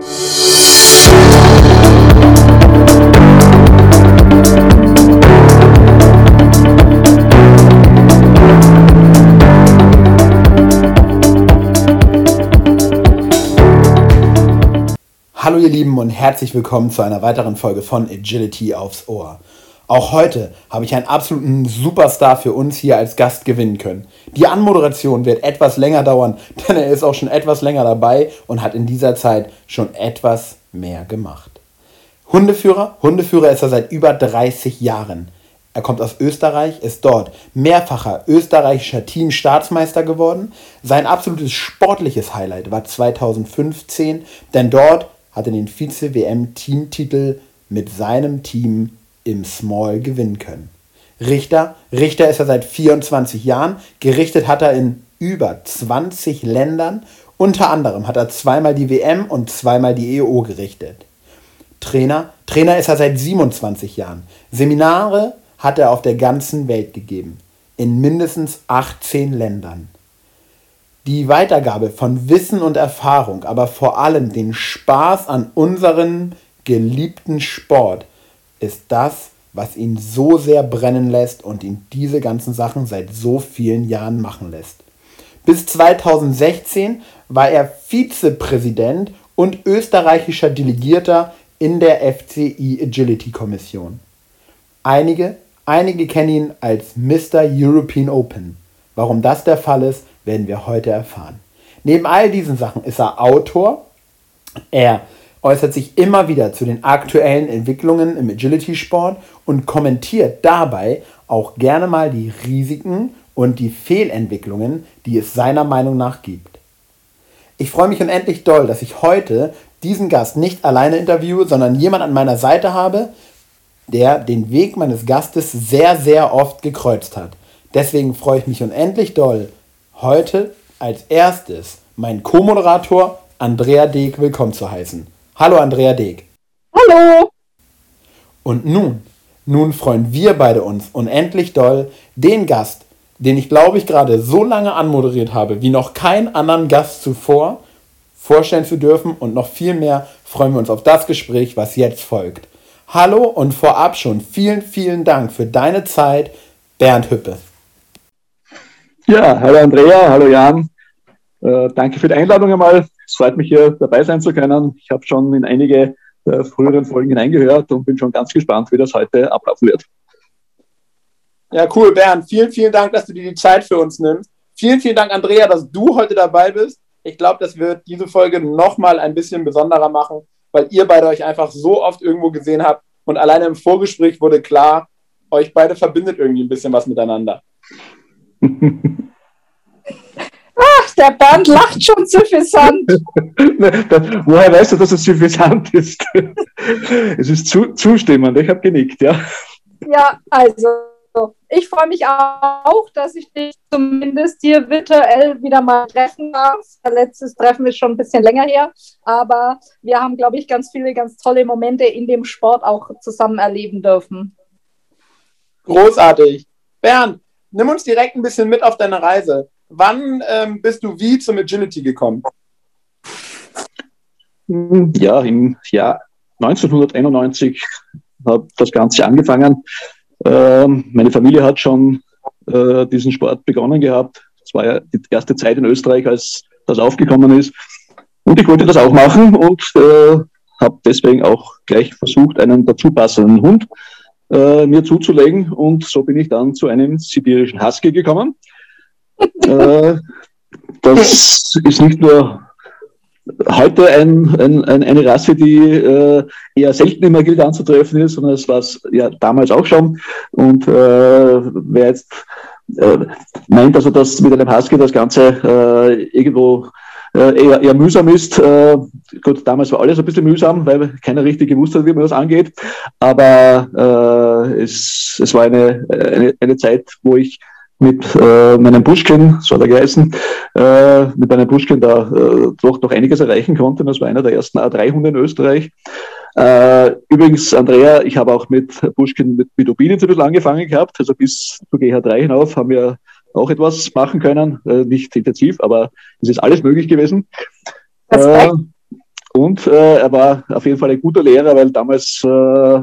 Hallo ihr Lieben und herzlich willkommen zu einer weiteren Folge von Agility aufs Ohr. Auch heute habe ich einen absoluten Superstar für uns hier als Gast gewinnen können. Die Anmoderation wird etwas länger dauern, denn er ist auch schon etwas länger dabei und hat in dieser Zeit schon etwas mehr gemacht. Hundeführer? Hundeführer ist er seit über 30 Jahren. Er kommt aus Österreich, ist dort mehrfacher österreichischer Teamstaatsmeister geworden. Sein absolutes sportliches Highlight war 2015, denn dort hat er den Vize-WM-Teamtitel mit seinem Team im Small gewinnen können. Richter, Richter ist er seit 24 Jahren, gerichtet hat er in über 20 Ländern, unter anderem hat er zweimal die WM und zweimal die EO gerichtet. Trainer, Trainer ist er seit 27 Jahren. Seminare hat er auf der ganzen Welt gegeben, in mindestens 18 Ländern. Die Weitergabe von Wissen und Erfahrung, aber vor allem den Spaß an unserem geliebten Sport ist das, was ihn so sehr brennen lässt und ihn diese ganzen Sachen seit so vielen Jahren machen lässt. Bis 2016 war er Vizepräsident und österreichischer Delegierter in der FCI Agility Kommission. Einige, einige kennen ihn als Mr. European Open. Warum das der Fall ist, werden wir heute erfahren. Neben all diesen Sachen ist er Autor. Er äußert sich immer wieder zu den aktuellen Entwicklungen im Agility-Sport und kommentiert dabei auch gerne mal die Risiken und die Fehlentwicklungen, die es seiner Meinung nach gibt. Ich freue mich unendlich doll, dass ich heute diesen Gast nicht alleine interviewe, sondern jemand an meiner Seite habe, der den Weg meines Gastes sehr, sehr oft gekreuzt hat. Deswegen freue ich mich unendlich doll, heute als erstes meinen Co-Moderator Andrea Deeg willkommen zu heißen. Hallo Andrea Deeg. Hallo. Und nun, nun freuen wir beide uns unendlich doll, den Gast, den ich glaube ich gerade so lange anmoderiert habe, wie noch keinen anderen Gast zuvor, vorstellen zu dürfen und noch viel mehr freuen wir uns auf das Gespräch, was jetzt folgt. Hallo und vorab schon vielen, vielen Dank für deine Zeit, Bernd Hüppe. Ja, hallo Andrea, hallo Jan. Äh, danke für die Einladung einmal. Es freut mich hier dabei sein zu können. Ich habe schon in einige der früheren Folgen hineingehört und bin schon ganz gespannt, wie das heute ablaufen wird. Ja, cool, Bernd. Vielen, vielen Dank, dass du dir die Zeit für uns nimmst. Vielen, vielen Dank, Andrea, dass du heute dabei bist. Ich glaube, das wird diese Folge nochmal ein bisschen besonderer machen, weil ihr beide euch einfach so oft irgendwo gesehen habt und alleine im Vorgespräch wurde klar, euch beide verbindet irgendwie ein bisschen was miteinander. Der Bernd lacht schon suffisant. Woher weißt du, dass es suffisant ist? es ist zu, zustimmend, ich habe genickt, ja. Ja, also ich freue mich auch, dass ich dich zumindest hier virtuell wieder mal treffen darf. Das letzte Treffen ist schon ein bisschen länger her, aber wir haben, glaube ich, ganz viele ganz tolle Momente in dem Sport auch zusammen erleben dürfen. Großartig. Bernd, nimm uns direkt ein bisschen mit auf deine Reise. Wann ähm, bist du wie zum Agility gekommen? Ja, im Jahr 1991 hat das Ganze angefangen. Ähm, meine Familie hat schon äh, diesen Sport begonnen gehabt. Das war ja die erste Zeit in Österreich, als das aufgekommen ist. Und ich wollte das auch machen und äh, habe deswegen auch gleich versucht, einen dazu passenden Hund äh, mir zuzulegen. Und so bin ich dann zu einem sibirischen Husky gekommen. Äh, das ist nicht nur heute ein, ein, ein, eine Rasse, die äh, eher selten immer gilt anzutreffen ist, sondern es war es ja damals auch schon. Und äh, wer jetzt äh, meint, also dass mit einem Husky das Ganze äh, irgendwo äh, eher, eher mühsam ist. Äh, gut, damals war alles ein bisschen mühsam, weil keiner richtig gewusst hat, wie man das angeht. Aber äh, es, es war eine, eine, eine Zeit, wo ich mit äh, meinem Buschken, so hat er geheißen, äh, mit meinem Buschken da äh, doch noch einiges erreichen konnte. Das war einer der ersten A3-Hunde in Österreich. Äh, übrigens, Andrea, ich habe auch mit Buschken mit, Ubini ein bisschen angefangen gehabt. Also bis zu GH3 hinauf haben wir auch etwas machen können. Äh, nicht intensiv, aber es ist alles möglich gewesen. Äh, und äh, er war auf jeden Fall ein guter Lehrer, weil damals äh,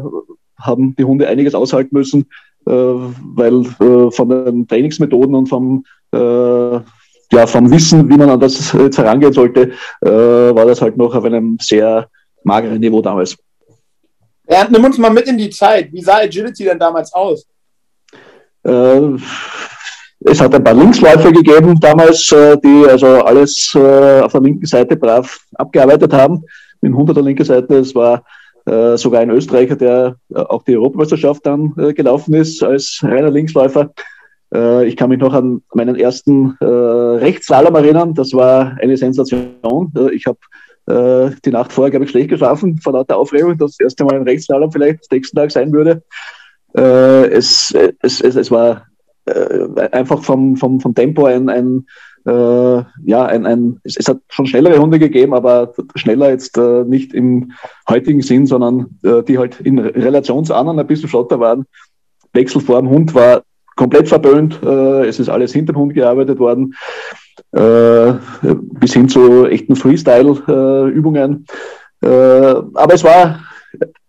haben die Hunde einiges aushalten müssen, weil äh, von den Trainingsmethoden und vom, äh, ja, vom Wissen, wie man an das jetzt herangehen sollte, äh, war das halt noch auf einem sehr mageren Niveau damals. Bernd, nimm uns mal mit in die Zeit. Wie sah Agility denn damals aus? Äh, es hat ein paar Linksläufer gegeben damals, äh, die also alles äh, auf der linken Seite brav abgearbeitet haben. Mit 100er linker Seite. Es war äh, sogar ein Österreicher, der auch die Europameisterschaft dann gelaufen ist als reiner Linksläufer. ich kann mich noch an meinen ersten Rechtsslalom erinnern. Das war eine Sensation. ich habe die Nacht vorher, glaube ich, schlecht geschlafen vor lauter Aufregung, dass das erste Mal ein Rechtsslalom vielleicht nächsten Tag sein würde. es, es, es, es war äh, einfach vom, vom, vom Tempo ein, ein äh, ja, ein, ein es, es, hat schon schnellere Hunde gegeben, aber schneller jetzt äh, nicht im heutigen Sinn, sondern äh, die halt in Relation zu anderen ein bisschen flotter waren. Wechsel vor dem Hund war komplett verböhnt. Äh, es ist alles hinter dem Hund gearbeitet worden, äh, bis hin zu echten Freestyle-Übungen. Äh, aber es war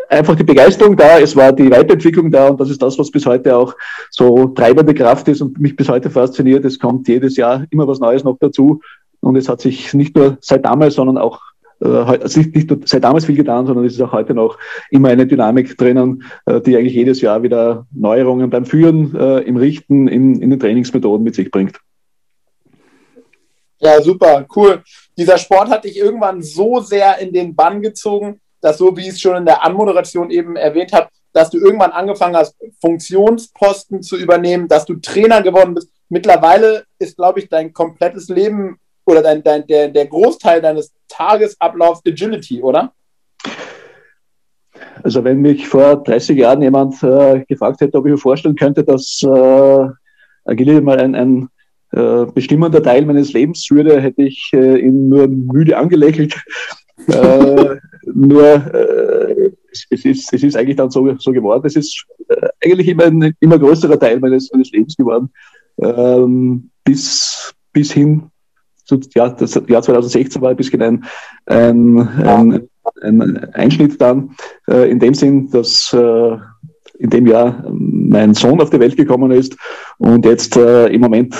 einfach die Begeisterung da, es war die Weiterentwicklung da und das ist das, was bis heute auch so treibende Kraft ist und mich bis heute fasziniert. Es kommt jedes Jahr immer was Neues noch dazu und es hat sich nicht nur seit damals, sondern auch äh, nicht, nicht nur seit damals viel getan, sondern es ist auch heute noch immer eine Dynamik drinnen, äh, die eigentlich jedes Jahr wieder Neuerungen beim Führen, äh, im Richten, in, in den Trainingsmethoden mit sich bringt. Ja, super, cool. Dieser Sport hat dich irgendwann so sehr in den Bann gezogen, dass so wie ich es schon in der Anmoderation eben erwähnt habe, dass du irgendwann angefangen hast, Funktionsposten zu übernehmen, dass du Trainer geworden bist. Mittlerweile ist, glaube ich, dein komplettes Leben oder dein, dein, der, der Großteil deines Tagesablaufs Agility, oder? Also wenn mich vor 30 Jahren jemand äh, gefragt hätte, ob ich mir vorstellen könnte, dass äh, Agility mal ein, ein äh, bestimmender Teil meines Lebens würde, hätte ich äh, ihn nur müde angelächelt äh, nur äh, es, ist, es ist eigentlich dann so, so geworden. Es ist äh, eigentlich immer ein immer größerer Teil meines, meines Lebens geworden. Ähm, bis, bis hin zu, ja, das Jahr 2016 war ein bisschen ein, ein, ein, ein Einschnitt dann, äh, in dem Sinn, dass äh, in dem Jahr mein Sohn auf die Welt gekommen ist und jetzt äh, im Moment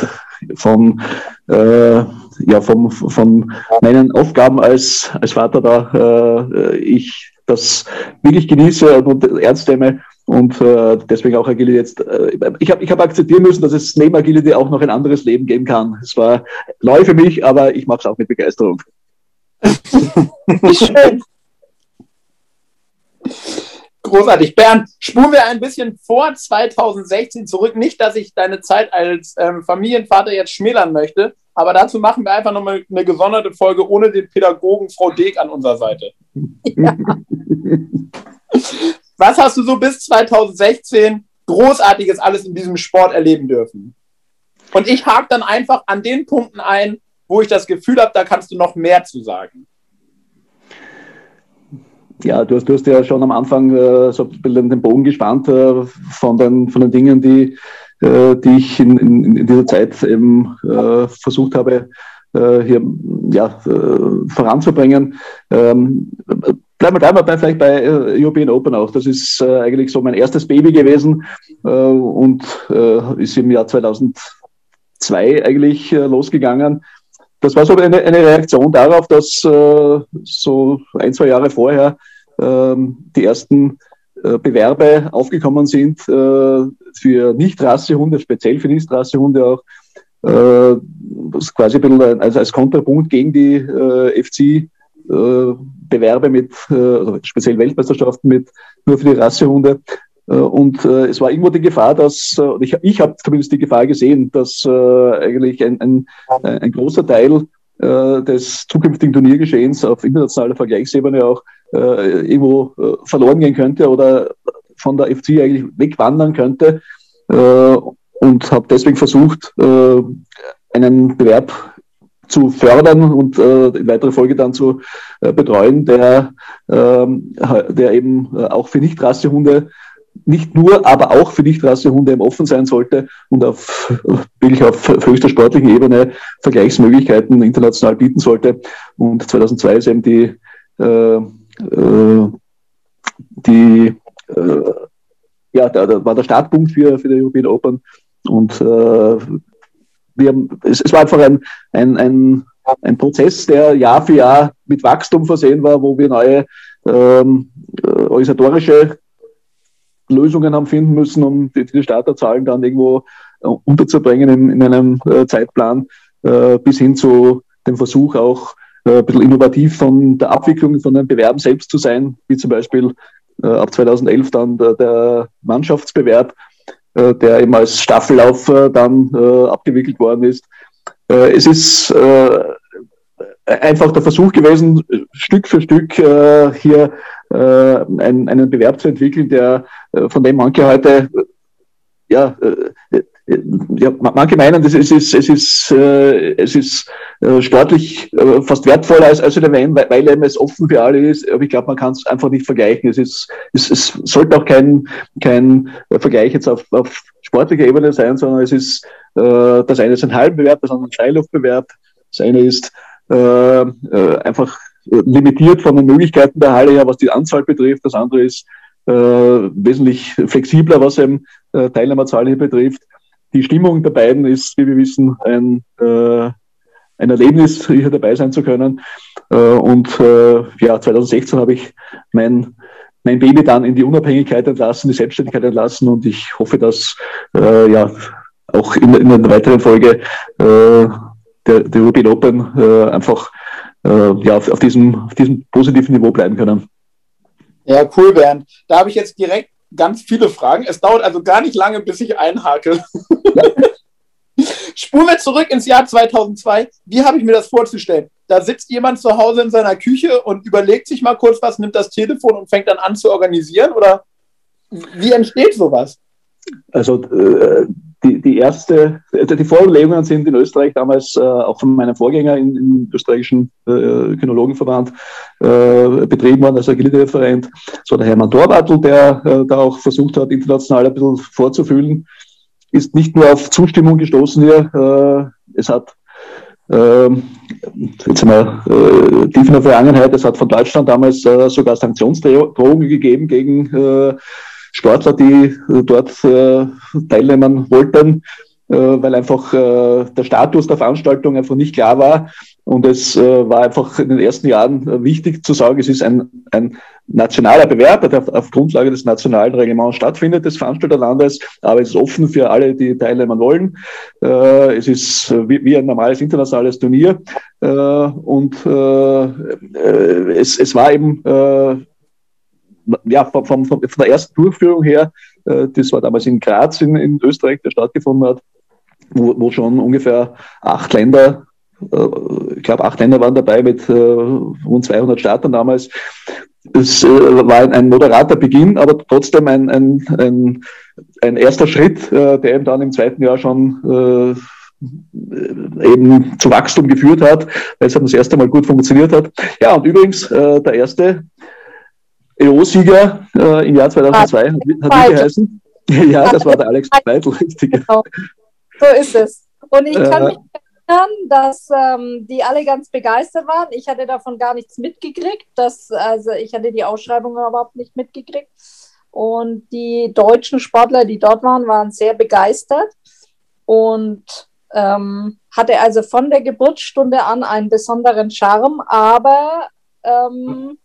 von äh, ja, vom, von meinen Aufgaben als, als Vater da äh, ich das wirklich genieße und ernst nehme und äh, deswegen auch Agility jetzt. Äh, ich habe ich hab akzeptieren müssen, dass es neben Agility auch noch ein anderes Leben geben kann. Es war neu für mich, aber ich mache es auch mit Begeisterung. Schön. Großartig. Bernd, spulen wir ein bisschen vor 2016 zurück. Nicht, dass ich deine Zeit als ähm, Familienvater jetzt schmälern möchte, aber dazu machen wir einfach nochmal eine gesonderte Folge ohne den Pädagogen Frau Deg an unserer Seite. Ja. Was hast du so bis 2016 Großartiges alles in diesem Sport erleben dürfen? Und ich hake dann einfach an den Punkten ein, wo ich das Gefühl habe, da kannst du noch mehr zu sagen. Ja, du hast, du hast ja schon am Anfang äh, so ein bisschen den Bogen gespannt äh, von, den, von den Dingen, die, die ich in, in, in, dieser Zeit eben äh, versucht habe, äh, hier ja, äh, voranzubringen. Ähm, Bleiben wir, bleiben wir vielleicht bei äh, European Open auch. Das ist äh, eigentlich so mein erstes Baby gewesen äh, und äh, ist im Jahr 2002 eigentlich äh, losgegangen. Das war so eine, eine Reaktion darauf, dass äh, so ein, zwei Jahre vorher ähm, die ersten äh, Bewerbe aufgekommen sind äh, für Nicht-Rassehunde, speziell für Nicht-Rassehunde auch. Äh, das quasi ein bisschen also als Kontrapunkt gegen die äh, FC äh, Bewerbe mit, äh, also speziell Weltmeisterschaften mit nur für die Rassehunde. Äh, und äh, es war irgendwo die Gefahr, dass, äh, ich, ich habe zumindest die Gefahr gesehen, dass äh, eigentlich ein, ein, ein großer Teil äh, des zukünftigen Turniergeschehens auf internationaler Vergleichsebene auch äh, irgendwo äh, verloren gehen könnte oder von der FC eigentlich wegwandern könnte. Äh, und habe deswegen versucht, äh, einen Bewerb zu fördern und äh, in weiterer Folge dann zu äh, betreuen, der, ähm, der eben äh, auch für Nichtrassehunde nicht nur, aber auch für Nichtrassehunde im offen sein sollte und auf wirklich auf höchster sportlichen Ebene Vergleichsmöglichkeiten international bieten sollte. Und 2002 ist eben die äh, die, äh, ja, da, da war der Startpunkt für, für die European Open und äh, wir haben, es, es war einfach ein, ein, ein, ein Prozess, der Jahr für Jahr mit Wachstum versehen war, wo wir neue ähm, äh, organisatorische Lösungen haben finden müssen, um die, die Starterzahlen dann irgendwo äh, unterzubringen in, in einem äh, Zeitplan, äh, bis hin zu dem Versuch auch äh, ein bisschen innovativ von der Abwicklung von den Bewerben selbst zu sein, wie zum Beispiel äh, ab 2011 dann der, der Mannschaftsbewerb, äh, der eben als Staffellauf äh, dann äh, abgewickelt worden ist. Äh, es ist äh, einfach der Versuch gewesen, Stück für Stück äh, hier äh, einen, einen Bewerb zu entwickeln, der äh, von dem manche heute ja, äh, ja, manche meinen, das ist, es ist, es ist, äh, es ist äh, sportlich äh, fast wertvoller als, als der WM, weil, weil eben es offen für alle ist. Aber ich glaube, man kann es einfach nicht vergleichen. Es, ist, es, es sollte auch kein, kein Vergleich jetzt auf, auf sportlicher Ebene sein, sondern es ist, äh, das eine ist ein Halbbewerb, das andere ein Freiluftbewerb. Das eine ist äh, äh, einfach limitiert von den Möglichkeiten der Halle her, was die Anzahl betrifft. Das andere ist äh, wesentlich flexibler, was eben äh, Teilnehmerzahl hier betrifft die Stimmung der beiden ist, wie wir wissen, ein, äh, ein Erlebnis, hier dabei sein zu können. Äh, und äh, ja, 2016 habe ich mein, mein Baby dann in die Unabhängigkeit entlassen, die Selbstständigkeit entlassen und ich hoffe, dass äh, ja auch in, in einer weiteren Folge äh, der, der European Open äh, einfach äh, ja, auf, auf, diesem, auf diesem positiven Niveau bleiben können. Ja, cool, Bernd. Da habe ich jetzt direkt ganz viele Fragen. Es dauert also gar nicht lange, bis ich einhake. Spulen wir zurück ins Jahr 2002. Wie habe ich mir das vorzustellen? Da sitzt jemand zu Hause in seiner Küche und überlegt sich mal kurz was, nimmt das Telefon und fängt dann an zu organisieren? Oder wie entsteht sowas? Also äh, die, die erste, also die Vorlegungen sind in Österreich damals äh, auch von meinem Vorgänger im, im österreichischen äh, Kynologenverband äh, betrieben worden als Agility-Referent. So der Hermann Torwartl, der äh, da auch versucht hat, international ein bisschen vorzufühlen, ist nicht nur auf Zustimmung gestoßen hier. Äh, es hat ähm, jetzt mal äh, tief in der Vergangenheit, es hat von Deutschland damals äh, sogar Sanktionsdrohungen gegeben gegen äh, Sportler, die äh, dort äh, teilnehmen wollten, äh, weil einfach der Status der Veranstaltung einfach nicht klar war. Und es war einfach in den ersten Jahren wichtig zu sagen, es ist ein, ein nationaler Bewerb, der auf Grundlage des nationalen Reglements stattfindet, des Veranstalterlandes, aber es ist offen für alle, die teilnehmen wollen. Es ist wie ein normales internationales Turnier. Und es, es war eben ja, vom, vom, von der ersten Durchführung her, äh, das war damals in Graz in, in Österreich, der stattgefunden hat, wo, wo schon ungefähr acht Länder, äh, ich glaube acht Länder waren dabei mit äh, rund 200 Startern damals. Es äh, war ein, ein, moderater Beginn, aber trotzdem ein, ein, ein, ein erster Schritt, äh, der eben dann im zweiten Jahr schon äh, eben zu Wachstum geführt hat, weil es das erste Mal gut funktioniert hat. Ja, und übrigens, äh, der erste EO-Sieger äh, im Jahr 2002 hat, hat wie geheißen? ja, das war der Alex Neidl, richtig. Genau. So ist es. Und ich kann äh, mich erinnern, dass ähm, die alle ganz begeistert waren. Ich hatte davon gar nichts mitgekriegt. Dass, also ich hatte die Ausschreibung überhaupt nicht mitgekriegt. Und die deutschen Sportler, die dort waren, waren sehr begeistert und ähm, hatte also von der Geburtsstunde an einen besonderen Charme, aber ähm,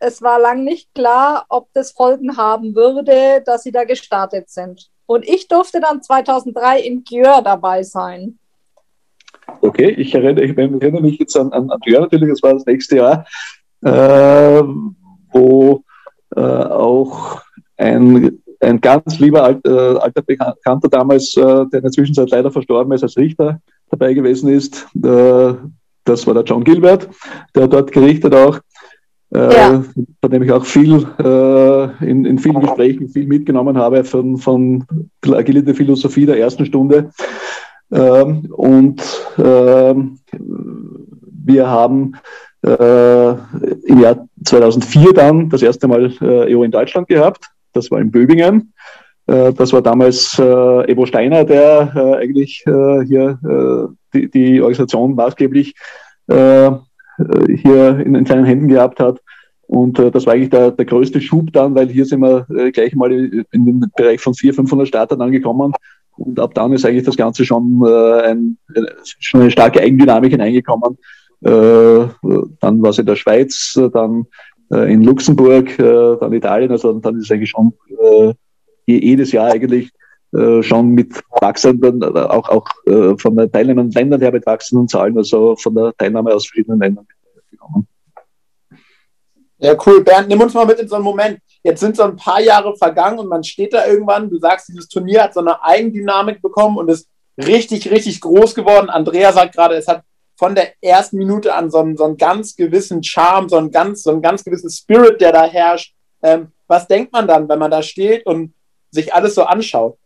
es war lang nicht klar, ob das Folgen haben würde, dass sie da gestartet sind. Und ich durfte dann 2003 in Gjör dabei sein. Okay, ich erinnere, ich erinnere mich jetzt an, an, an Gjör natürlich, das war das nächste Jahr, äh, wo äh, auch ein, ein ganz lieber alt, äh, alter Bekannter damals, äh, der in der Zwischenzeit leider verstorben ist, als Richter dabei gewesen ist. Äh, das war der John Gilbert, der dort gerichtet auch ja. von dem ich auch viel äh, in, in vielen Gesprächen viel mitgenommen habe von, von Agility Philosophie der ersten Stunde. Ähm, und ähm, wir haben äh, im Jahr 2004 dann das erste Mal äh, EO in Deutschland gehabt. Das war in Böbingen. Äh, das war damals äh, Evo Steiner, der äh, eigentlich äh, hier äh, die, die Organisation maßgeblich äh, hier in, in seinen Händen gehabt hat. Und äh, das war eigentlich der, der größte Schub dann, weil hier sind wir äh, gleich mal in den Bereich von 400, 500 Startern angekommen. Und ab dann ist eigentlich das Ganze schon, äh, ein, schon eine starke Eigendynamik hineingekommen. Äh, dann war es in der Schweiz, dann äh, in Luxemburg, äh, dann Italien. Also dann ist es eigentlich schon äh, jedes Jahr eigentlich äh, schon mit wachsenden, auch, auch äh, von den teilnehmenden Ländern her mit wachsenden Zahlen, also von der Teilnahme aus verschiedenen Ländern gekommen. Ja, cool. Bernd, nimm uns mal mit in so einen Moment. Jetzt sind so ein paar Jahre vergangen und man steht da irgendwann. Du sagst, dieses Turnier hat so eine Eigendynamik bekommen und ist richtig, richtig groß geworden. Andrea sagt gerade, es hat von der ersten Minute an so einen, so einen ganz gewissen Charme, so einen ganz, so einen ganz gewissen Spirit, der da herrscht. Ähm, was denkt man dann, wenn man da steht und sich alles so anschaut?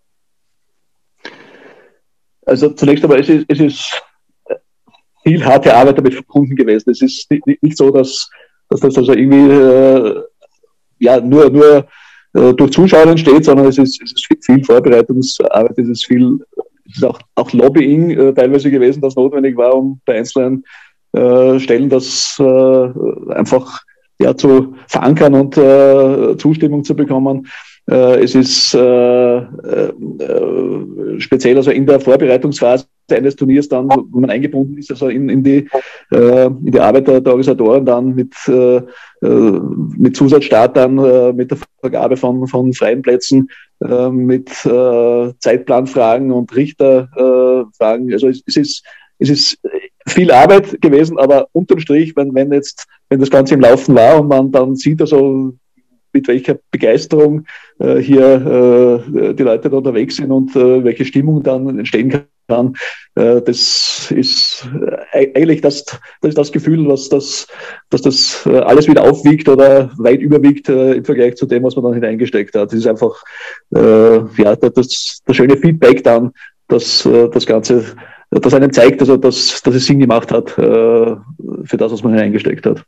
Also zunächst einmal, es ist, es ist viel harte Arbeit damit verbunden gewesen. Es ist nicht, so, dass dass das also irgendwie äh, ja, nur, nur äh, durch Zuschauer entsteht, sondern es ist, es ist viel Vorbereitungsarbeit, es ist viel, es ist auch, auch Lobbying äh, teilweise gewesen, das notwendig war, um bei einzelnen äh, Stellen das äh, einfach ja, zu verankern und äh, Zustimmung zu bekommen. Äh, es ist äh, äh, speziell also in der Vorbereitungsphase eines Turniers dann, wo man eingebunden ist, also in, in, die, in die Arbeit der, der Organisatoren dann mit, mit Zusatzstartern, mit der Vergabe von, von freien Plätzen, mit Zeitplanfragen und Richterfragen. Also es, es ist, es ist viel Arbeit gewesen, aber unterm Strich, wenn, wenn jetzt, wenn das Ganze im Laufen war und man dann sieht, also mit welcher Begeisterung äh, hier äh, die Leute da unterwegs sind und äh, welche Stimmung dann entstehen kann. Äh, das ist äh, eigentlich das, das, ist das Gefühl, was das, dass das äh, alles wieder aufwiegt oder weit überwiegt im Vergleich zu dem, was man dann hineingesteckt hat. Das ist einfach ja, das, das schöne Feedback dann, dass das Ganze das einem zeigt, also dass, dass es Sinn gemacht hat für das, was man hineingesteckt hat.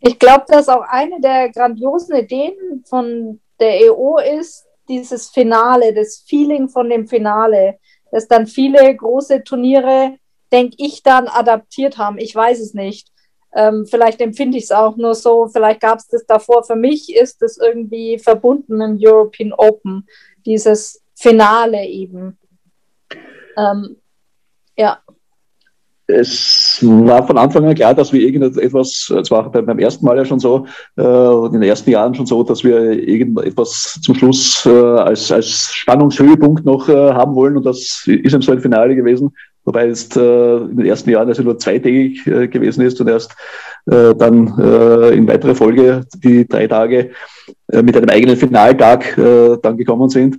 Ich glaube, dass auch eine der grandiosen Ideen von der EO ist, dieses Finale, das Feeling von dem Finale, dass dann viele große Turniere, denke ich, dann adaptiert haben. Ich weiß es nicht. Ähm, vielleicht empfinde ich es auch nur so, vielleicht gab es das davor. Für mich ist es irgendwie verbunden dem European Open, dieses Finale eben. Ähm, ja es war von Anfang an klar, dass wir irgendetwas, es war beim ersten Mal ja schon so, äh, in den ersten Jahren schon so, dass wir irgendetwas zum Schluss äh, als, als Spannungshöhepunkt noch äh, haben wollen und das ist im so ein Finale gewesen, wobei es äh, in den ersten Jahren also nur zweitägig äh, gewesen ist und erst äh, dann äh, in weiterer Folge die drei Tage äh, mit einem eigenen Finaltag äh, dann gekommen sind.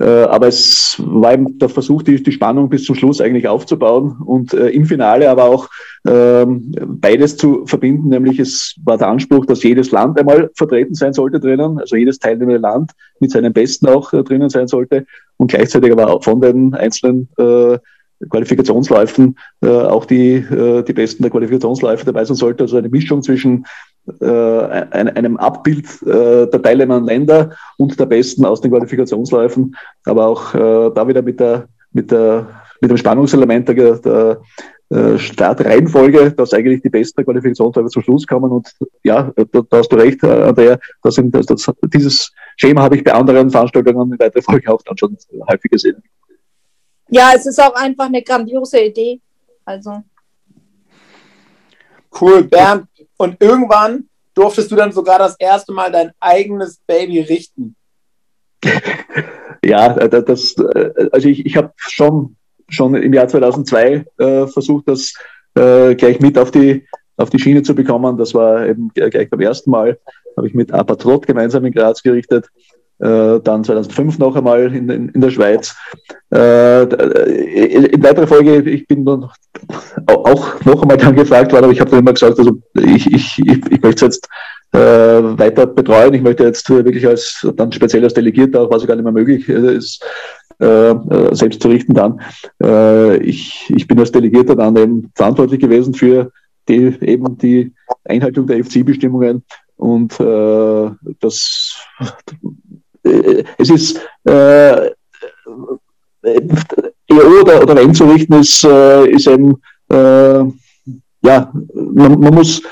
Äh, aber es war eben der Versuch, die, die Spannung bis zum Schluss eigentlich aufzubauen und äh, im Finale aber auch ähm, beides zu verbinden, nämlich es war der Anspruch, dass jedes Land einmal vertreten sein sollte drinnen, also jedes teilnehmende Land mit seinen Besten auch äh, drinnen sein sollte und gleichzeitig aber auch von den einzelnen äh, Qualifikationsläufen äh, auch die, äh, die Besten der Qualifikationsläufe dabei sein sollte. Also eine Mischung zwischen äh, einem Abbild der teilnehmenden Länder und der Besten aus den Qualifikationsläufen, aber auch da wieder mit der, mit der, mit dem Spannungselement der, der Startreihenfolge, dass eigentlich die besten Qualifikationsläufe zum Schluss kommen. Und ja, da, da hast du recht, Andrea, das sind, das, das, dieses Schema habe ich bei anderen Veranstaltungen in weiterer Folge auch dann schon häufig gesehen. Ja, es ist auch einfach eine grandiose Idee. Also. Cool, Bernd. Und irgendwann durftest du dann sogar das erste Mal dein eigenes Baby richten. Ja, das, also ich, ich habe schon, schon im Jahr 2002 äh, versucht, das äh, gleich mit auf die, auf die Schiene zu bekommen. Das war eben gleich beim ersten Mal, habe ich mit Apatrot gemeinsam in Graz gerichtet äh, dann 2005 noch einmal in, in, in der Schweiz. Äh, in weiterer Folge, ich bin dann auch noch einmal dann gefragt worden, aber ich habe dann immer gesagt, also ich, ich, ich, ich möchte es jetzt äh, weiter betreuen. Ich möchte jetzt wirklich als dann speziell als Delegierter, auch was gar nicht mehr möglich ist, äh, äh, selbst zu richten dann. Äh, ich, ich bin als Delegierter dann eben verantwortlich gewesen für die, eben die Einhaltung der FC-Bestimmungen und äh, das äh, es ist äh, EO oder, oder einzurichten ist, äh, ist eben, äh, ja, man, man muss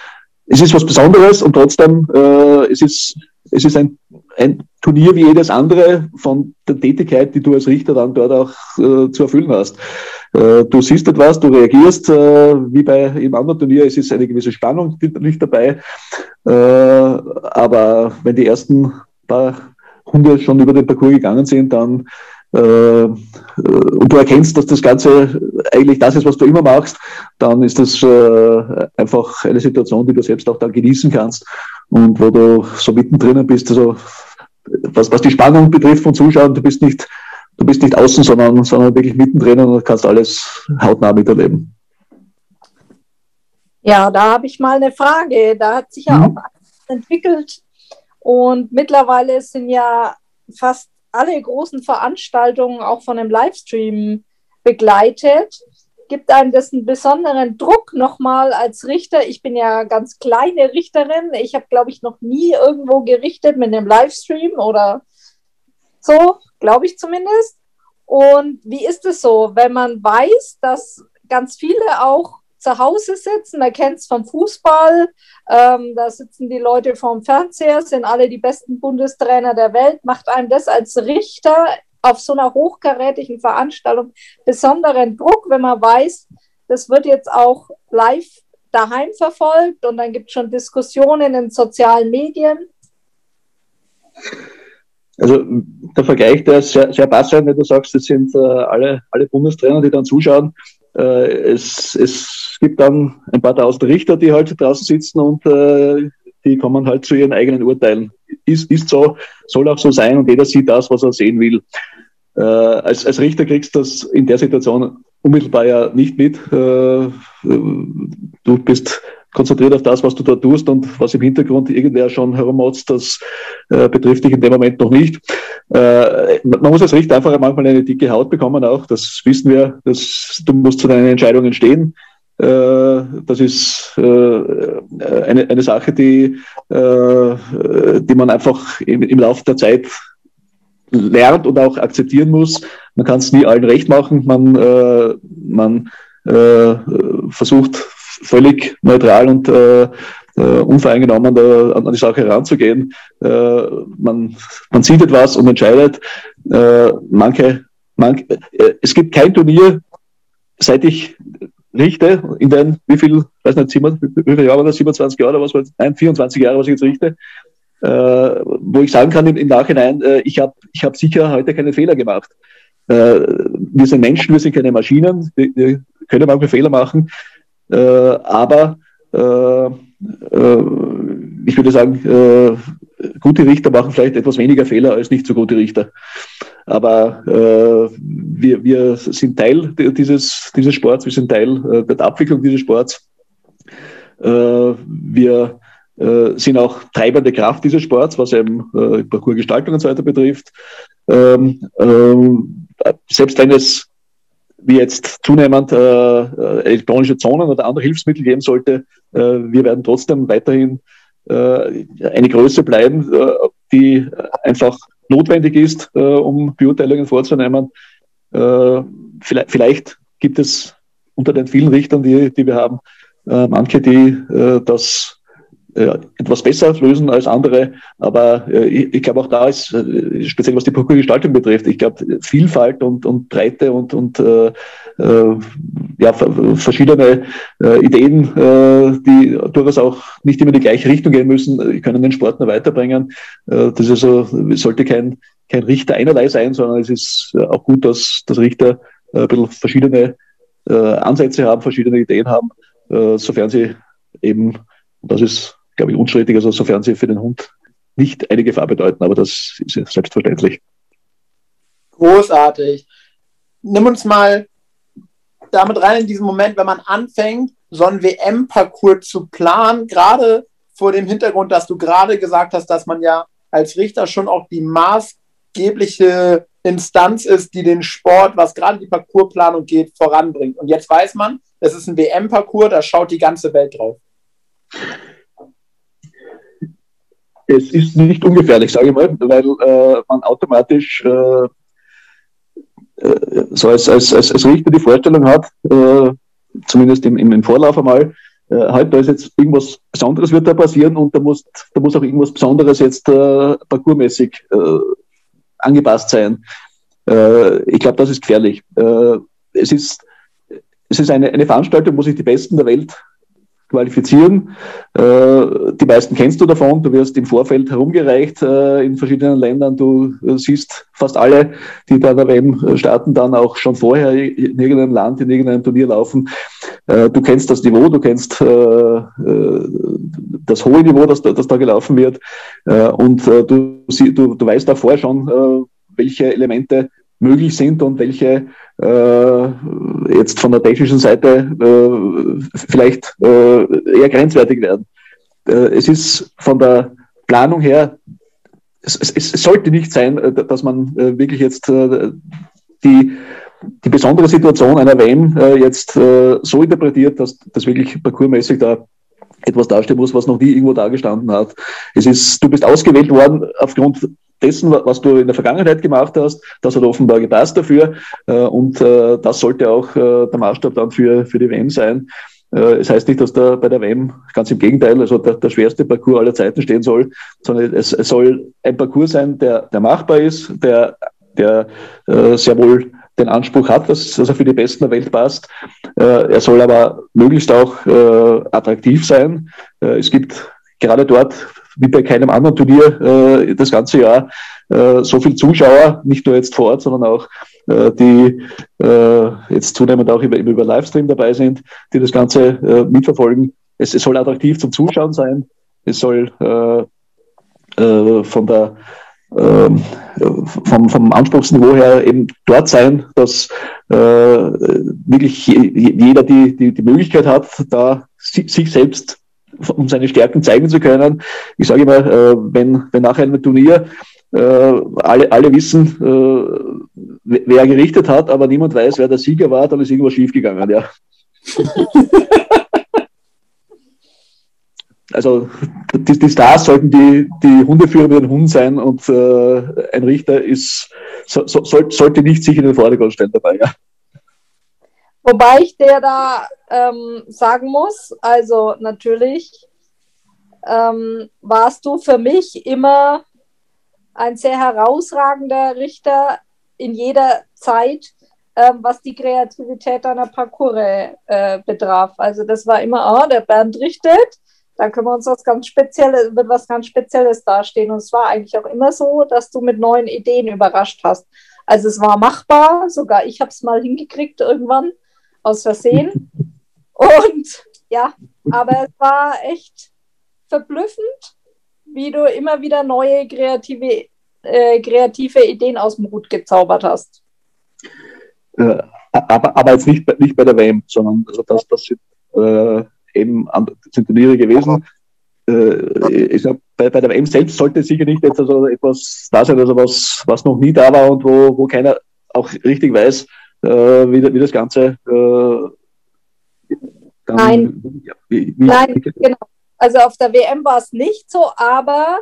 es ist was Besonderes und trotzdem, äh, es ist, es ist ein, ein Turnier wie jedes andere von der Tätigkeit, die du als Richter dann dort auch äh, zu erfüllen hast. Äh, du siehst etwas, du reagierst, äh, wie bei jedem anderen Turnier, es ist eine gewisse Spannung nicht dabei. Äh, aber wenn die ersten paar Hunde schon über den Parcours gegangen sind, dann äh, und du erkennst, dass das Ganze eigentlich das ist, was du immer machst, dann ist das äh, einfach eine Situation, die du selbst auch dann genießen kannst und wo du so mittendrin bist. Also was, was die Spannung betrifft von Zuschauern, du bist nicht, du bist nicht außen, sondern, sondern wirklich mittendrin und kannst alles hautnah miterleben. Ja, da habe ich mal eine Frage. Da hat sich ja mhm. auch entwickelt und mittlerweile sind ja fast alle großen Veranstaltungen auch von einem Livestream begleitet. Gibt einem das einen besonderen Druck nochmal als Richter? Ich bin ja ganz kleine Richterin. Ich habe, glaube ich, noch nie irgendwo gerichtet mit einem Livestream oder so, glaube ich zumindest. Und wie ist es so, wenn man weiß, dass ganz viele auch zu Hause sitzen, man kennt es vom Fußball, ähm, da sitzen die Leute vorm Fernseher, sind alle die besten Bundestrainer der Welt, macht einem das als Richter auf so einer hochkarätigen Veranstaltung besonderen Druck, wenn man weiß, das wird jetzt auch live daheim verfolgt und dann gibt es schon Diskussionen in sozialen Medien. Also der Vergleich, der ist sehr, sehr passend, wenn du sagst, das sind äh, alle, alle Bundestrainer, die dann zuschauen. Äh, es, es gibt dann ein paar tausend Richter, die halt draußen sitzen und äh, die kommen halt zu ihren eigenen Urteilen. Ist, ist so, soll auch so sein und jeder sieht das, was er sehen will. Äh, als, als Richter kriegst du das in der Situation unmittelbar ja nicht mit. Äh, du bist konzentriert auf das, was du da tust und was im Hintergrund irgendwer schon herummotzt, das äh, betrifft dich in dem Moment noch nicht. Äh, man muss als Richter einfach manchmal eine dicke Haut bekommen auch, das wissen wir, dass du musst zu deinen Entscheidungen stehen. Äh, das ist äh, eine, eine Sache, die, äh, die man einfach im, im Laufe der Zeit lernt und auch akzeptieren muss. Man kann es nie allen recht machen. Man, äh, man äh, versucht völlig neutral und äh, äh, unvoreingenommen da, an die Sache heranzugehen. Äh, man, man sieht etwas und entscheidet. Äh, manche, manche, äh, es gibt kein Turnier, seit ich richte, in den, wie viel, weiß nicht, sieben, wie viele Jahre war das, 27 Jahre oder was? Nein, 24 Jahre, was ich jetzt richte, äh, wo ich sagen kann im, im Nachhinein, äh, ich habe ich hab sicher heute keine Fehler gemacht. Äh, wir sind Menschen, wir sind keine Maschinen, wir, wir können manchmal Fehler machen, aber äh, äh, ich würde sagen, gute Richter machen vielleicht etwas weniger Fehler als nicht so gute Richter. Aber äh, wir, wir sind Teil dieses, dieses Sports, wir sind Teil äh, der Abwicklung dieses Sports. Äh, wir sind auch treibende Kraft dieses Sports, was eben äh, Parcoursgestaltung und so weiter betrifft. Ähm, ähm, selbst wenn es wie jetzt zunehmend äh, elektronische Zonen oder andere Hilfsmittel geben sollte, äh, wir werden trotzdem weiterhin äh, eine Größe bleiben, äh, die einfach notwendig ist, äh, um Beurteilungen vorzunehmen. Vielleicht, vielleicht gibt es unter den vielen Richtern, die, die wir haben, manche, die das äh, etwas besser lösen als andere. Aber äh, ich, ich glaube auch da ist, äh, speziell was die Parcours-Gestaltung betrifft, ich glaube Vielfalt und, und Breite und, und äh, äh, ja, verschiedene äh, Ideen, äh, die durchaus auch nicht immer in die gleiche Richtung gehen müssen, können den Sport noch weiterbringen. Äh, das ist also, sollte kein, kein Richter einerlei sein, sondern es ist auch gut, dass, dass Richter äh, ein bisschen verschiedene äh, Ansätze haben, verschiedene Ideen haben, äh, sofern sie eben, das ist glaube ich, unstrittig, also sofern sie für den Hund nicht eine Gefahr bedeuten, aber das ist ja selbstverständlich. Großartig. Nimm uns mal damit rein in diesen Moment, wenn man anfängt, so einen WM-Parcours zu planen, gerade vor dem Hintergrund, dass du gerade gesagt hast, dass man ja als Richter schon auch die maßgebliche Instanz ist, die den Sport, was gerade die Parcoursplanung geht, voranbringt. Und jetzt weiß man, es ist ein WM-Parcours, da schaut die ganze Welt drauf es ist nicht ungefährlich, sage ich mal, weil äh, man automatisch äh, äh, so als, als, als, als Richter die Vorstellung hat, äh, zumindest im, im, Vorlauf einmal, äh, heute ist jetzt irgendwas Besonderes wird da passieren und da muss, da muss auch irgendwas Besonderes jetzt äh, parkourmäßig äh, angepasst sein. Äh, ich glaube, das ist gefährlich. Äh, es ist, es ist eine, eine Veranstaltung, wo sich die Besten der Welt qualifizieren. Äh, die meisten kennst du davon. Du wirst im Vorfeld herumgereicht äh, in verschiedenen Ländern. Du äh, siehst fast alle, die da der WM starten, dann auch schon vorher in irgendeinem Land, in irgendeinem Turnier laufen. Du kennst das Niveau, du kennst das hohe Niveau, das, das da gelaufen wird. Und du, du, du weißt auch vorher schon, welche Elemente möglich sind und welche äh, jetzt von der technischen Seite äh, vielleicht äh, eher grenzwertig werden. Äh, es ist von der Planung her, es, es, es sollte nicht sein, äh, dass man äh, wirklich jetzt die, die besondere Situation einer WM jetzt so interpretiert, dass das wirklich parkourmäßig da etwas dastehen muss, was noch nie irgendwo dagestanden hat. Es ist, du bist ausgewählt worden aufgrund dessen, was du in der Vergangenheit gemacht hast. Das hat offenbar gepasst dafür. Äh, und äh, das sollte auch äh, der Maßstab dann für, für die WM sein. Es heißt nicht, dass da bei der WM, ganz im Gegenteil, also der, der schwerste Parcours aller Zeiten stehen soll, sondern es, es soll ein Parcours sein, der, der machbar ist, der, der äh, sehr wohl den Anspruch hat, dass, dass er für die Besten der Welt passt. Äh, er soll aber möglichst auch äh, attraktiv sein. es gibt gerade dort wie bei keinem anderen Turnier äh, das ganze Jahr äh, so viel Zuschauer, nicht nur jetzt vor Ort, sondern auch äh, die äh, jetzt zunehmend auch über, über Livestream dabei sind, die das Ganze äh, mitverfolgen. Es, es soll attraktiv zum Zuschauen sein. Es soll äh, äh, von der ähm, vom, vom Anspruchsniveau her eben dort sein, dass äh, wirklich jeder die, die, die Möglichkeit hat, da sich selbst um seine Stärken zeigen zu können. Ich sage immer, äh, wenn, wenn nach einem Turnier äh, alle, alle wissen, äh, wer gerichtet hat, aber niemand weiß, wer der Sieger war, dann ist irgendwas schiefgegangen. Ja. also die, die, Stars sollten die, die Hundeführer mit den Hunden sein und äh, ein Richter ist, so, so, sollte nicht sich in den Vordergrund stellen dabei. Ja. Wobei ich dir da ähm, sagen muss, also natürlich ähm, warst du für mich immer ein sehr herausragender Richter in jeder Zeit, ähm, was die Kreativität deiner Parcours äh, betraf. Also das war immer, oh, der Bernd richtet, da können wir uns was ganz Spezielles, wird was ganz Spezielles dastehen. Und es war eigentlich auch immer so, dass du mit neuen Ideen überrascht hast. Also es war machbar, sogar ich habe es mal hingekriegt irgendwann aus Versehen. Und ja, aber es war echt verblüffend, wie du immer wieder neue kreative, äh, kreative Ideen aus dem Hut gezaubert hast. Äh, aber, aber jetzt nicht, nicht bei der WM, sondern also das, das sind äh, eben sind Turniere gewesen. Äh, ich sag, bei, bei der WM selbst sollte sicher nicht jetzt also etwas da sein, also was, was noch nie da war und wo, wo keiner auch richtig weiß, wie, wie das Ganze äh, dann, Nein, ja, wie, wie, Nein genau. Also auf der WM war es nicht so, aber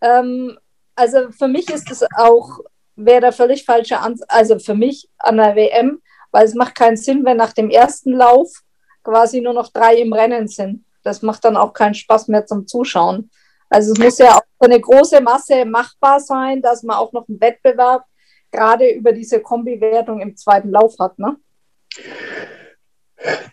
ähm, also für mich ist es auch, wäre der völlig falsche Ansatz, also für mich an der WM, weil es macht keinen Sinn, wenn nach dem ersten Lauf quasi nur noch drei im Rennen sind. Das macht dann auch keinen Spaß mehr zum Zuschauen. Also es muss ja auch für eine große Masse machbar sein, dass man auch noch einen Wettbewerb gerade über diese Kombi-Wertung im zweiten Lauf hat. Ne?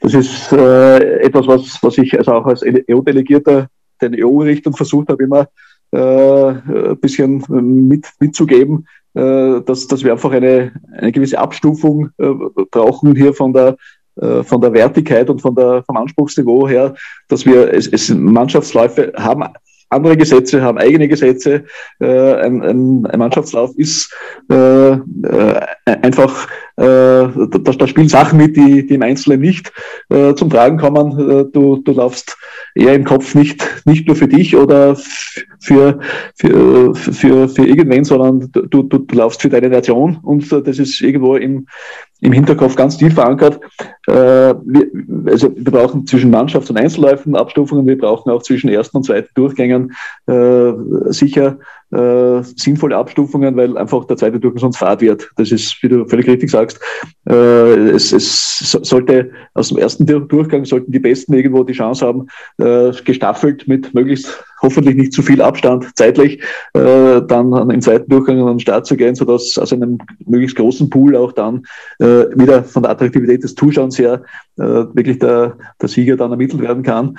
Das ist äh, etwas, was, was ich also auch als EU-Delegierter den EU-Richtern versucht habe, immer äh, ein bisschen mit, mitzugeben, äh, dass, dass wir einfach eine, eine gewisse Abstufung äh, brauchen hier von der äh, von der Wertigkeit und von der, vom Anspruchsniveau her, dass wir es, es Mannschaftsläufe haben andere Gesetze, haben eigene Gesetze. Äh, ein, ein, ein Mannschaftslauf ist äh, äh, einfach, da, da spielen Sachen mit, die, die im Einzelnen nicht äh, zum Tragen kommen. Äh, du, du laufst eher im Kopf nicht, nicht nur für dich oder für, für, für, für irgendwen, sondern du, du, du laufst für deine Nation und äh, das ist irgendwo im, im Hinterkopf ganz tief verankert. Äh, wir, also wir brauchen zwischen Mannschafts- und Einzelläufen Abstufungen, wir brauchen auch zwischen ersten und zweiten Durchgängen äh, sicher äh, sinnvolle Abstufungen, weil einfach der zweite Durchgang sonst fad wird. Das ist, wie du völlig richtig sagst, äh, es, es sollte aus dem ersten Durchgang sollten die Besten irgendwo die Chance haben, äh, gestaffelt mit möglichst hoffentlich nicht zu viel Abstand zeitlich äh, dann im zweiten Durchgang an den Start zu gehen, sodass aus einem möglichst großen Pool auch dann äh, wieder von der Attraktivität des Zuschauers her äh, wirklich der, der Sieger dann ermittelt werden kann.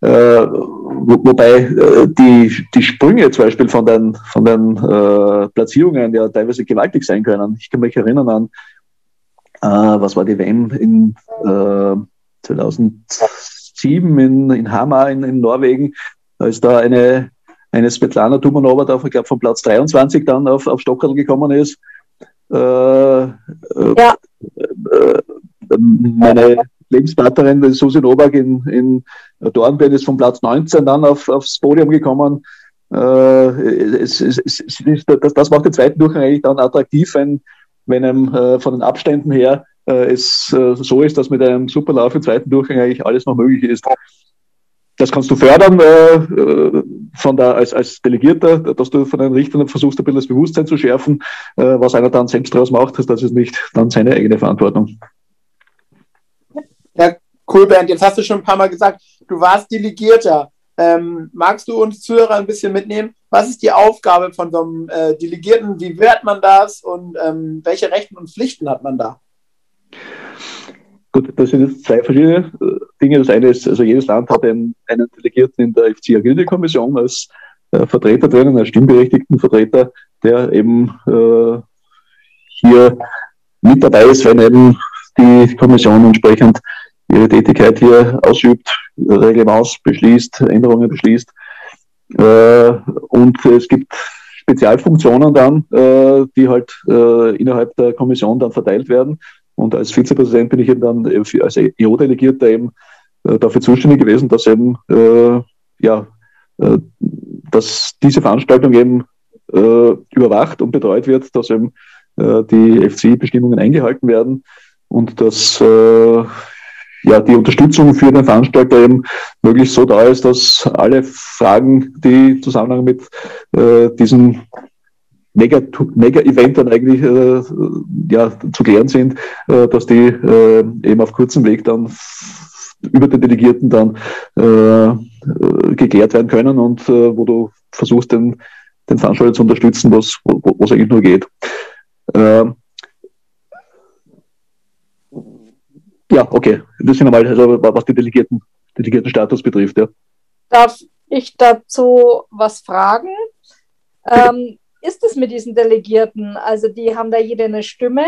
Äh, wo, wobei äh, die, die Sprünge zum Beispiel von den, von den äh, Platzierungen ja teilweise gewaltig sein können. Ich kann mich erinnern an, äh, was war die WM in äh, 2007 in, in Hamar in, in Norwegen, da ist da eine, eine Svetlana Tumanova, da, ich glaube, von Platz 23 dann auf, auf Stockerl gekommen ist. Äh, äh, ja. Äh, meine Lebenspartnerin, die Susi Novak in, in Dornbirn, ist von Platz 19 dann auf, aufs Podium gekommen. Äh, es, es, es, das, das macht den zweiten Durchgang eigentlich dann attraktiv, wenn, wenn einem äh, von den Abständen her äh, es äh, so ist, dass mit einem Superlauf im zweiten Durchgang eigentlich alles noch möglich ist. Das kannst du fördern äh, von der, als, als Delegierter, dass du von den Richtern versuchst, ein bisschen das Bewusstsein zu schärfen. Äh, was einer dann selbst daraus macht, das ist nicht dann seine eigene Verantwortung. Ja, cool, Bernd. Jetzt hast du schon ein paar Mal gesagt, du warst Delegierter. Ähm, magst du uns Zuhörer ein bisschen mitnehmen? Was ist die Aufgabe von so einem äh, Delegierten? Wie wehrt man das und ähm, welche Rechten und Pflichten hat man da? Gut, das sind jetzt zwei verschiedene äh, Dinge. Das eine ist, also jedes Land hat einen, einen Delegierten in der FC Agility-Kommission als äh, Vertreter drinnen, als stimmberechtigten Vertreter, der eben äh, hier mit dabei ist, wenn eben die Kommission entsprechend ihre Tätigkeit hier ausübt, Reglements beschließt, Änderungen beschließt. Äh, und es gibt Spezialfunktionen dann, äh, die halt äh, innerhalb der Kommission dann verteilt werden. Und als Vizepräsident bin ich eben dann als EO-Delegierter eben äh, dafür zuständig gewesen, dass eben, äh, ja, äh, dass diese Veranstaltung eben äh, überwacht und betreut wird, dass eben äh, die FCI-Bestimmungen eingehalten werden und dass äh, ja, die Unterstützung für den Veranstalter eben möglichst so da ist, dass alle Fragen, die Zusammenhang mit äh, diesem Mega-Event dann eigentlich äh, ja, zu klären sind, äh, dass die äh, eben auf kurzem Weg dann über den Delegierten dann äh, geklärt werden können und äh, wo du versuchst, den, den Veranstalter zu unterstützen, was es eigentlich nur geht. Äh, ja, okay. Das sind einmal, also, was die Delegierten, Delegiertenstatus betrifft. Ja. Darf ich dazu was fragen? Ähm, ist es mit diesen Delegierten? Also die haben da jede eine Stimme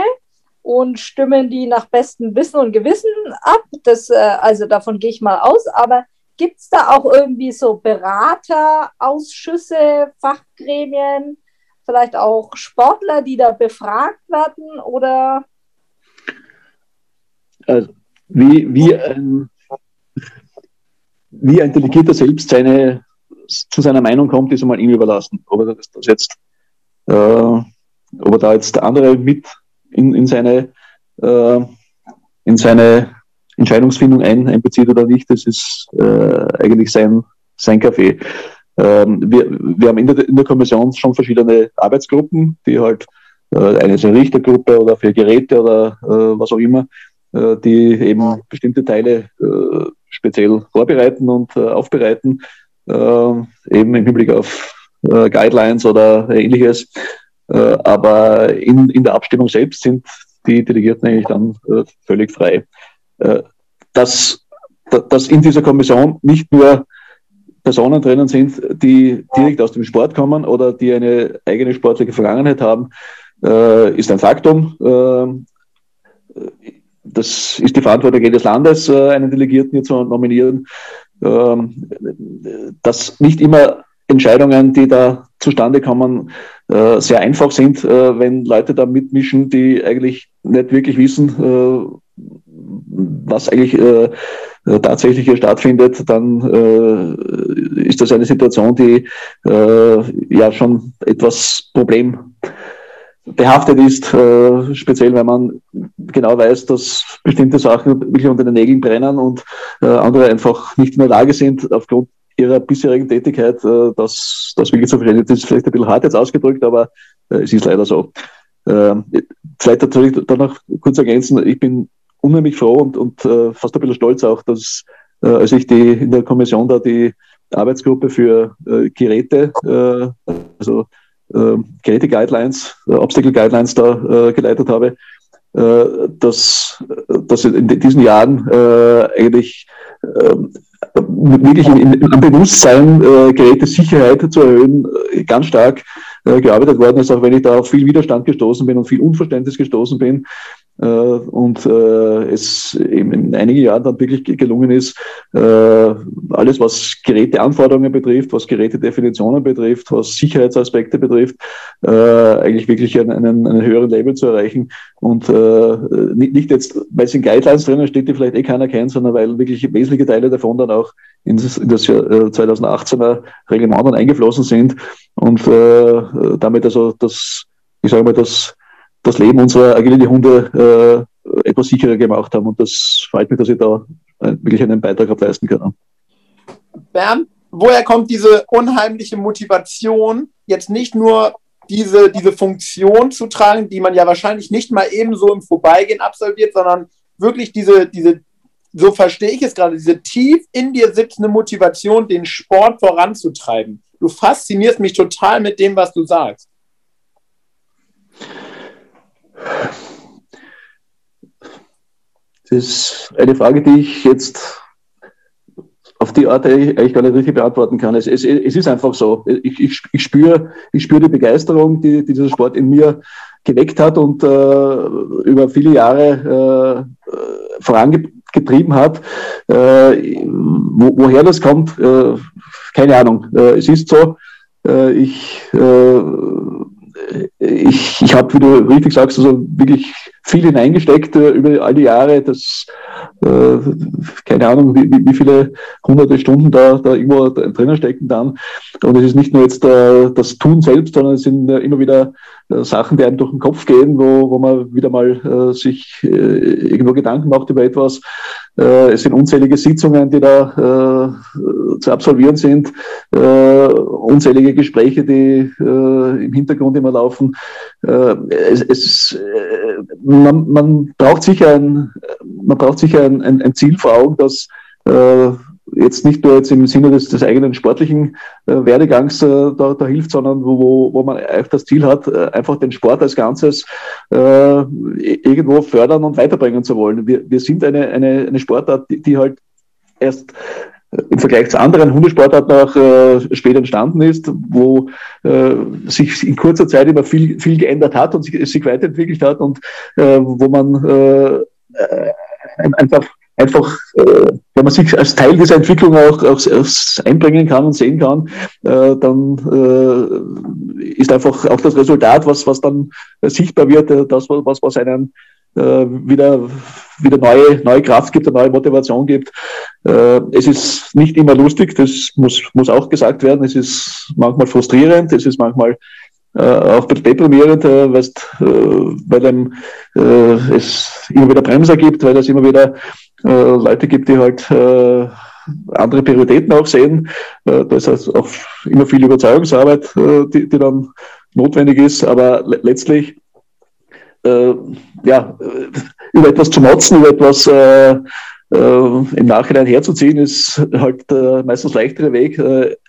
und stimmen die nach bestem Wissen und Gewissen ab. Das, äh, also davon gehe ich mal aus. Aber gibt es da auch irgendwie so Beraterausschüsse, Fachgremien, vielleicht auch Sportler, die da befragt werden? Oder? Also, wie, wie, ein, wie ein Delegierter selbst seine, zu seiner Meinung kommt, ist einmal ihm überlassen. Ob er das, das jetzt äh, ob er da jetzt andere mit in, in, seine, äh, in seine Entscheidungsfindung ein, einbezieht oder nicht, das ist äh, eigentlich sein, sein Kaffee. Ähm, wir, wir haben in der, in der Kommission schon verschiedene Arbeitsgruppen, die halt äh, eine ist eine Richtergruppe oder für Geräte oder äh, was auch immer, äh, die eben bestimmte Teile speziell vorbereiten und aufbereiten, eben im Hinblick auf äh, Guidelines oder ähnliches. Äh, aber in, in der Abstimmung selbst sind die Delegierten eigentlich dann äh, völlig frei. Äh, dass, dass in dieser Kommission nicht nur Personen drinnen sind, die direkt aus dem Sport kommen oder die eine eigene sportliche Vergangenheit haben, äh, ist ein Faktum. Äh, das ist die Verantwortung jedes Landes, äh, einen Delegierten hier zu nominieren. Ähm, dass nicht immer Entscheidungen, die da zustande kommen, äh, sehr einfach sind, äh, wenn Leute da mitmischen, die eigentlich nicht wirklich wissen, äh, was eigentlich äh, tatsächlich hier stattfindet, dann äh, ist das eine Situation, die äh, ja schon etwas problembehaftet ist, äh, speziell wenn man genau weiß, dass bestimmte Sachen wirklich unter den Nägeln brennen und äh, andere einfach nicht in der Lage sind, aufgrund ihrer bisherigen Tätigkeit äh, das, das wirklich zu verstehen. Das ist vielleicht ein bisschen hart jetzt ausgedrückt, aber äh, es ist leider so. Ähm, vielleicht natürlich dann noch kurz ergänzen, ich bin unheimlich froh und, und äh, fast ein bisschen stolz auch, dass äh, als ich die in der Kommission da die Arbeitsgruppe für äh, Geräte, äh, also äh, Geräte-Guidelines, äh, Obstacle-Guidelines da äh, geleitet habe, äh, dass, dass in diesen Jahren äh, eigentlich äh, wirklich am Bewusstsein, äh, Gerätesicherheit zu erhöhen, äh, ganz stark äh, gearbeitet worden ist, auch wenn ich da auf viel Widerstand gestoßen bin und viel Unverständnis gestoßen bin. Äh, und äh, es eben in einigen Jahren dann wirklich gelungen ist, äh, alles, was Geräteanforderungen betrifft, was Gerätedefinitionen betrifft, was Sicherheitsaspekte betrifft, eigentlich wirklich einen, einen, höheren Level zu erreichen. Und nicht jetzt, weil es in Guidelines drinnen steht, die vielleicht eh keiner kennt, sondern weil wirklich wesentliche Teile davon dann auch in das, in das 2018er Reglement dann eingeflossen sind und damit also das, ich sage mal, das das Leben unserer Agility-Hunde äh, etwas sicherer gemacht haben. Und das freut mich, dass ich da wirklich einen Beitrag leisten kann. Bernd, woher kommt diese unheimliche Motivation, jetzt nicht nur diese, diese Funktion zu tragen, die man ja wahrscheinlich nicht mal ebenso im Vorbeigehen absolviert, sondern wirklich diese, diese, so verstehe ich es gerade, diese tief in dir sitzende Motivation, den Sport voranzutreiben. Du faszinierst mich total mit dem, was du sagst. Das ist eine Frage, die ich jetzt auf die Art eigentlich gar nicht richtig beantworten kann. Es, es, es ist einfach so. Ich, ich, ich spüre ich spür die Begeisterung, die, die, dieser Sport in mir geweckt hat und äh, über viele Jahre äh, vorangetrieben hat. Äh, wo, woher das kommt, äh, keine Ahnung. Äh, es ist so. Äh, ich ich, ich habe, wie du richtig sagst, also wirklich viel hineingesteckt äh, über all die Jahre. Das, äh, keine Ahnung, wie, wie viele hunderte Stunden da, da irgendwo drinnen stecken dann. Und es ist nicht nur jetzt äh, das Tun selbst, sondern es sind äh, immer wieder äh, Sachen, die einem durch den Kopf gehen, wo, wo man wieder mal äh, sich äh, irgendwo Gedanken macht über etwas. Äh, es sind unzählige Sitzungen, die da äh, zu absolvieren sind, äh, unzählige Gespräche, die äh, im Hintergrund immer laufen. Äh, es, es, äh, man, man braucht sicher ein, man braucht sicher ein, ein, ein Ziel vor Augen, das äh, jetzt nicht nur jetzt im Sinne des, des eigenen sportlichen äh, Werdegangs äh, da, da hilft, sondern wo, wo man einfach das Ziel hat, äh, einfach den Sport als Ganzes äh, irgendwo fördern und weiterbringen zu wollen. Wir, wir sind eine, eine, eine Sportart, die, die halt erst im Vergleich zu anderen Hundesportarten auch äh, spät entstanden ist, wo äh, sich in kurzer Zeit immer viel, viel geändert hat und sich, sich weiterentwickelt hat und äh, wo man äh, äh einfach einfach, äh, wenn man sich als Teil dieser Entwicklung auch, auch, auch einbringen kann und sehen kann, äh, dann äh, ist einfach auch das Resultat, was, was dann sichtbar wird, äh, das, was, was einen äh, wieder, wieder neue, neue Kraft gibt, eine neue Motivation gibt. Äh, es ist nicht immer lustig, das muss, muss auch gesagt werden. Es ist manchmal frustrierend, es ist manchmal äh, auch deprimierend, äh, weißt, äh, weil einem, äh, es immer wieder Bremser gibt, weil es immer wieder Leute gibt, die halt andere Prioritäten auch sehen. Da ist also auch immer viel Überzeugungsarbeit, die, die dann notwendig ist, aber le letztlich äh, ja, über etwas zu motzen, über etwas äh, äh, im Nachhinein herzuziehen, ist halt meistens leichtere Weg,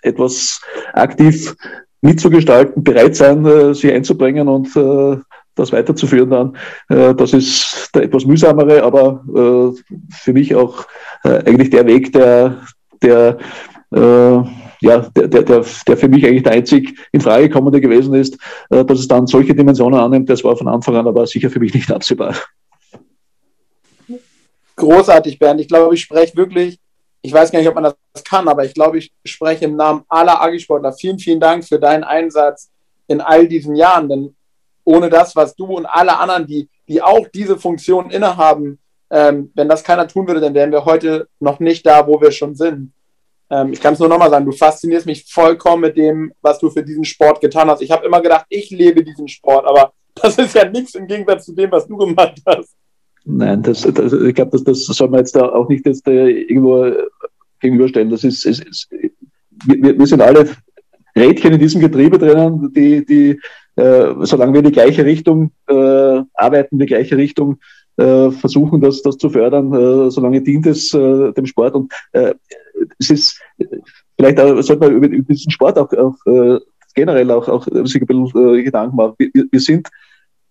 etwas aktiv mitzugestalten, bereit sein, äh, sich einzubringen und äh, das weiterzuführen dann. Äh, das ist der etwas mühsamere, aber äh, für mich auch äh, eigentlich der Weg, der, der ja, der, der, der, für mich eigentlich der einzig in Frage kommende gewesen ist, dass es dann solche Dimensionen annimmt, das war von Anfang an aber sicher für mich nicht absehbar. Großartig, Bernd. Ich glaube, ich spreche wirklich, ich weiß gar nicht, ob man das kann, aber ich glaube, ich spreche im Namen aller Agisportler. Vielen, vielen Dank für deinen Einsatz in all diesen Jahren, denn ohne das, was du und alle anderen, die, die auch diese Funktion innehaben, ähm, wenn das keiner tun würde, dann wären wir heute noch nicht da, wo wir schon sind. Ähm, ich kann es nur nochmal sagen, du faszinierst mich vollkommen mit dem, was du für diesen Sport getan hast. Ich habe immer gedacht, ich lebe diesen Sport, aber das ist ja nichts im Gegensatz zu dem, was du gemacht hast. Nein, das, das, ich glaube, das, das soll man jetzt da auch nicht jetzt, irgendwo gegenüberstellen. Das ist, ist, ist wir, wir sind alle Rädchen in diesem Getriebe drinnen, die, die äh, solange wir in die gleiche Richtung äh, arbeiten, in die gleiche Richtung äh, versuchen, das, das zu fördern, äh, solange dient es äh, dem Sport. Und äh, es ist, vielleicht sollte man über, über diesen Sport auch, auch äh, generell auch, auch sich ein bisschen äh, Gedanken machen. Wir, wir sind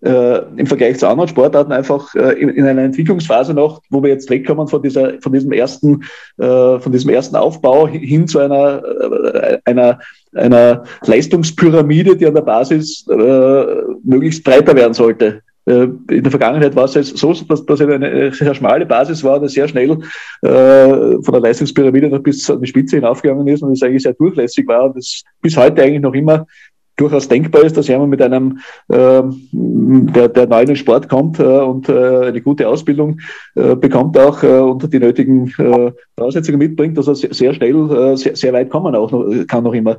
äh, im Vergleich zu anderen Sportarten einfach äh, in, in, einer Entwicklungsphase noch, wo wir jetzt wegkommen von dieser, von diesem ersten, äh, von diesem ersten Aufbau hin zu einer, äh, einer, einer Leistungspyramide, die an der Basis äh, möglichst breiter werden sollte. Äh, in der Vergangenheit war es so, dass, dass eine sehr schmale Basis war, eine sehr schnell äh, von der Leistungspyramide noch bis an die Spitze hinaufgegangen ist und es eigentlich sehr durchlässig war und es bis heute eigentlich noch immer durchaus denkbar ist, dass jemand mit einem, äh, der, der neu in den Sport kommt äh, und äh, eine gute Ausbildung äh, bekommt auch äh, und die nötigen äh, Voraussetzungen mitbringt, dass er sehr, schnell äh, sehr, sehr weit kommen auch noch, kann noch immer.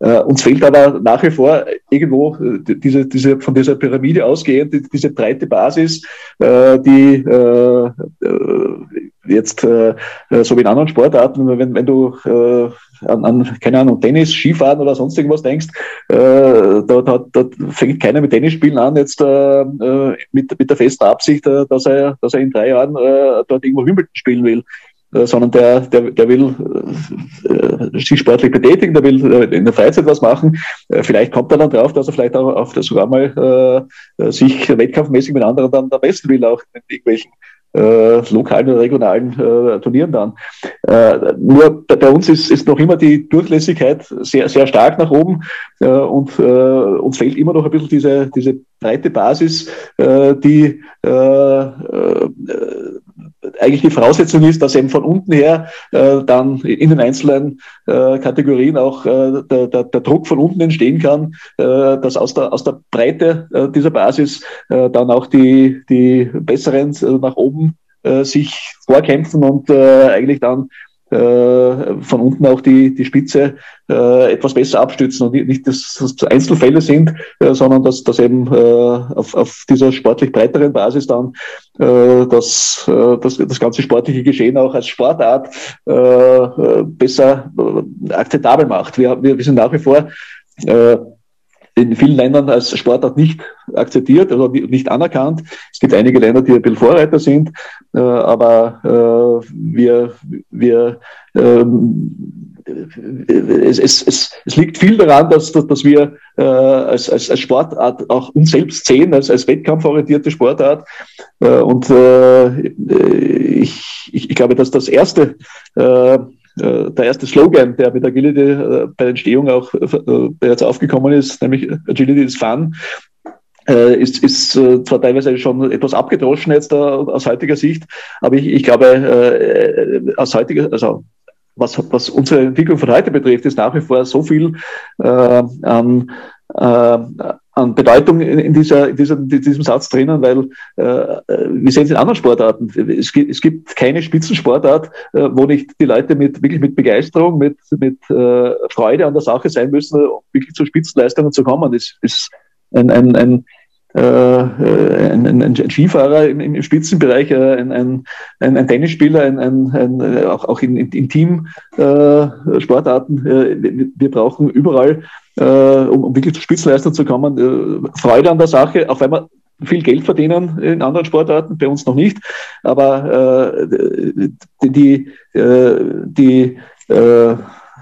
Äh, uns fehlt aber nach wie vor irgendwo äh, diese, diese von dieser Pyramide ausgehend, diese breite Basis, äh, die äh, äh, jetzt äh, so wie in anderen Sportarten, wenn, wenn du äh, an, an, keine Ahnung, Tennis, Skifahren oder sonst irgendwas denkst, äh, da, da, da fängt keiner mit Tennisspielen an, jetzt äh, äh, mit, mit der festen Absicht, äh, dass, er, dass er in drei Jahren äh, dort irgendwo Wimbledon spielen will. Äh, sondern der, der, der will äh, sich sportlich betätigen, der will äh, in der Freizeit was machen. Äh, vielleicht kommt er dann drauf, dass er vielleicht auch auf, sogar mal äh, sich wettkampfmäßig mit anderen dann am besten will, auch in irgendwelchen äh, lokalen oder regionalen äh, Turnieren dann. Äh, nur bei, uns ist, ist noch immer die Durchlässigkeit sehr, sehr stark nach oben äh, und äh, uns fehlt immer noch ein bisschen diese, diese breite Basis, äh, die eigentlich die Voraussetzung ist, dass eben von unten her äh, dann in den einzelnen äh, Kategorien auch äh, der, der, der, Druck von unten entstehen kann, äh, dass aus der, aus der Breite äh, dieser Basis äh, dann auch die, die Besseren nach oben sich vorkämpfen und eigentlich dann äh, von unten auch die, die Spitze äh, etwas besser abstützen und nicht, dass das Einzelfälle sind, äh, sondern dass, dass eben äh, auf, auf dieser sportlich breiteren Basis dann äh, das, äh, das, das ganze sportliche Geschehen auch als Sportart äh, äh besser äh, akzeptabel macht. Wir, wir, wir sind nach wie vor äh, in vielen Ländern als Sportart nicht akzeptiert oder nicht anerkannt. Es gibt einige Länder, die ein bisschen Vorreiter sind, äh, aber äh, wir, wir ähm, es, es, es, es liegt viel daran, dass, dass wir äh, als, als, als Sportart auch uns selbst sehen, als, als wettkampforientierte Sportart. Äh, und äh, ich, ich, glaube, dass das erste äh, der erste Slogan, der mit Agility äh, bei der Entstehung auch äh, bereits aufgekommen ist, nämlich Agility is Fun, ist, ist zwar teilweise schon etwas abgedroschen jetzt aus heutiger Sicht, aber ich, ich glaube, aus heutiger, also was, was unsere Entwicklung von heute betrifft, ist nach wie vor so viel äh, an, äh, an Bedeutung in, dieser, in, diesem, in diesem Satz drinnen, weil äh, wir sehen es in anderen Sportarten. Es gibt, es gibt keine Spitzensportart, äh, wo nicht die Leute mit wirklich mit Begeisterung, mit, mit äh, Freude an der Sache sein müssen, um wirklich zu Spitzenleistungen zu kommen. Das ist ein, ein, ein äh, ein, ein, ein, Skifahrer im, im Spitzenbereich, äh, ein, ein, ein, Tennisspieler, ein, ein, ein, auch, auch in, in Team-Sportarten. Äh, wir, wir brauchen überall äh, um, um wirklich zu Spitzenleistern zu kommen. Äh, Freude an der Sache, wenn wir viel Geld verdienen in anderen Sportarten, bei uns noch nicht. Aber äh, die, äh, die äh,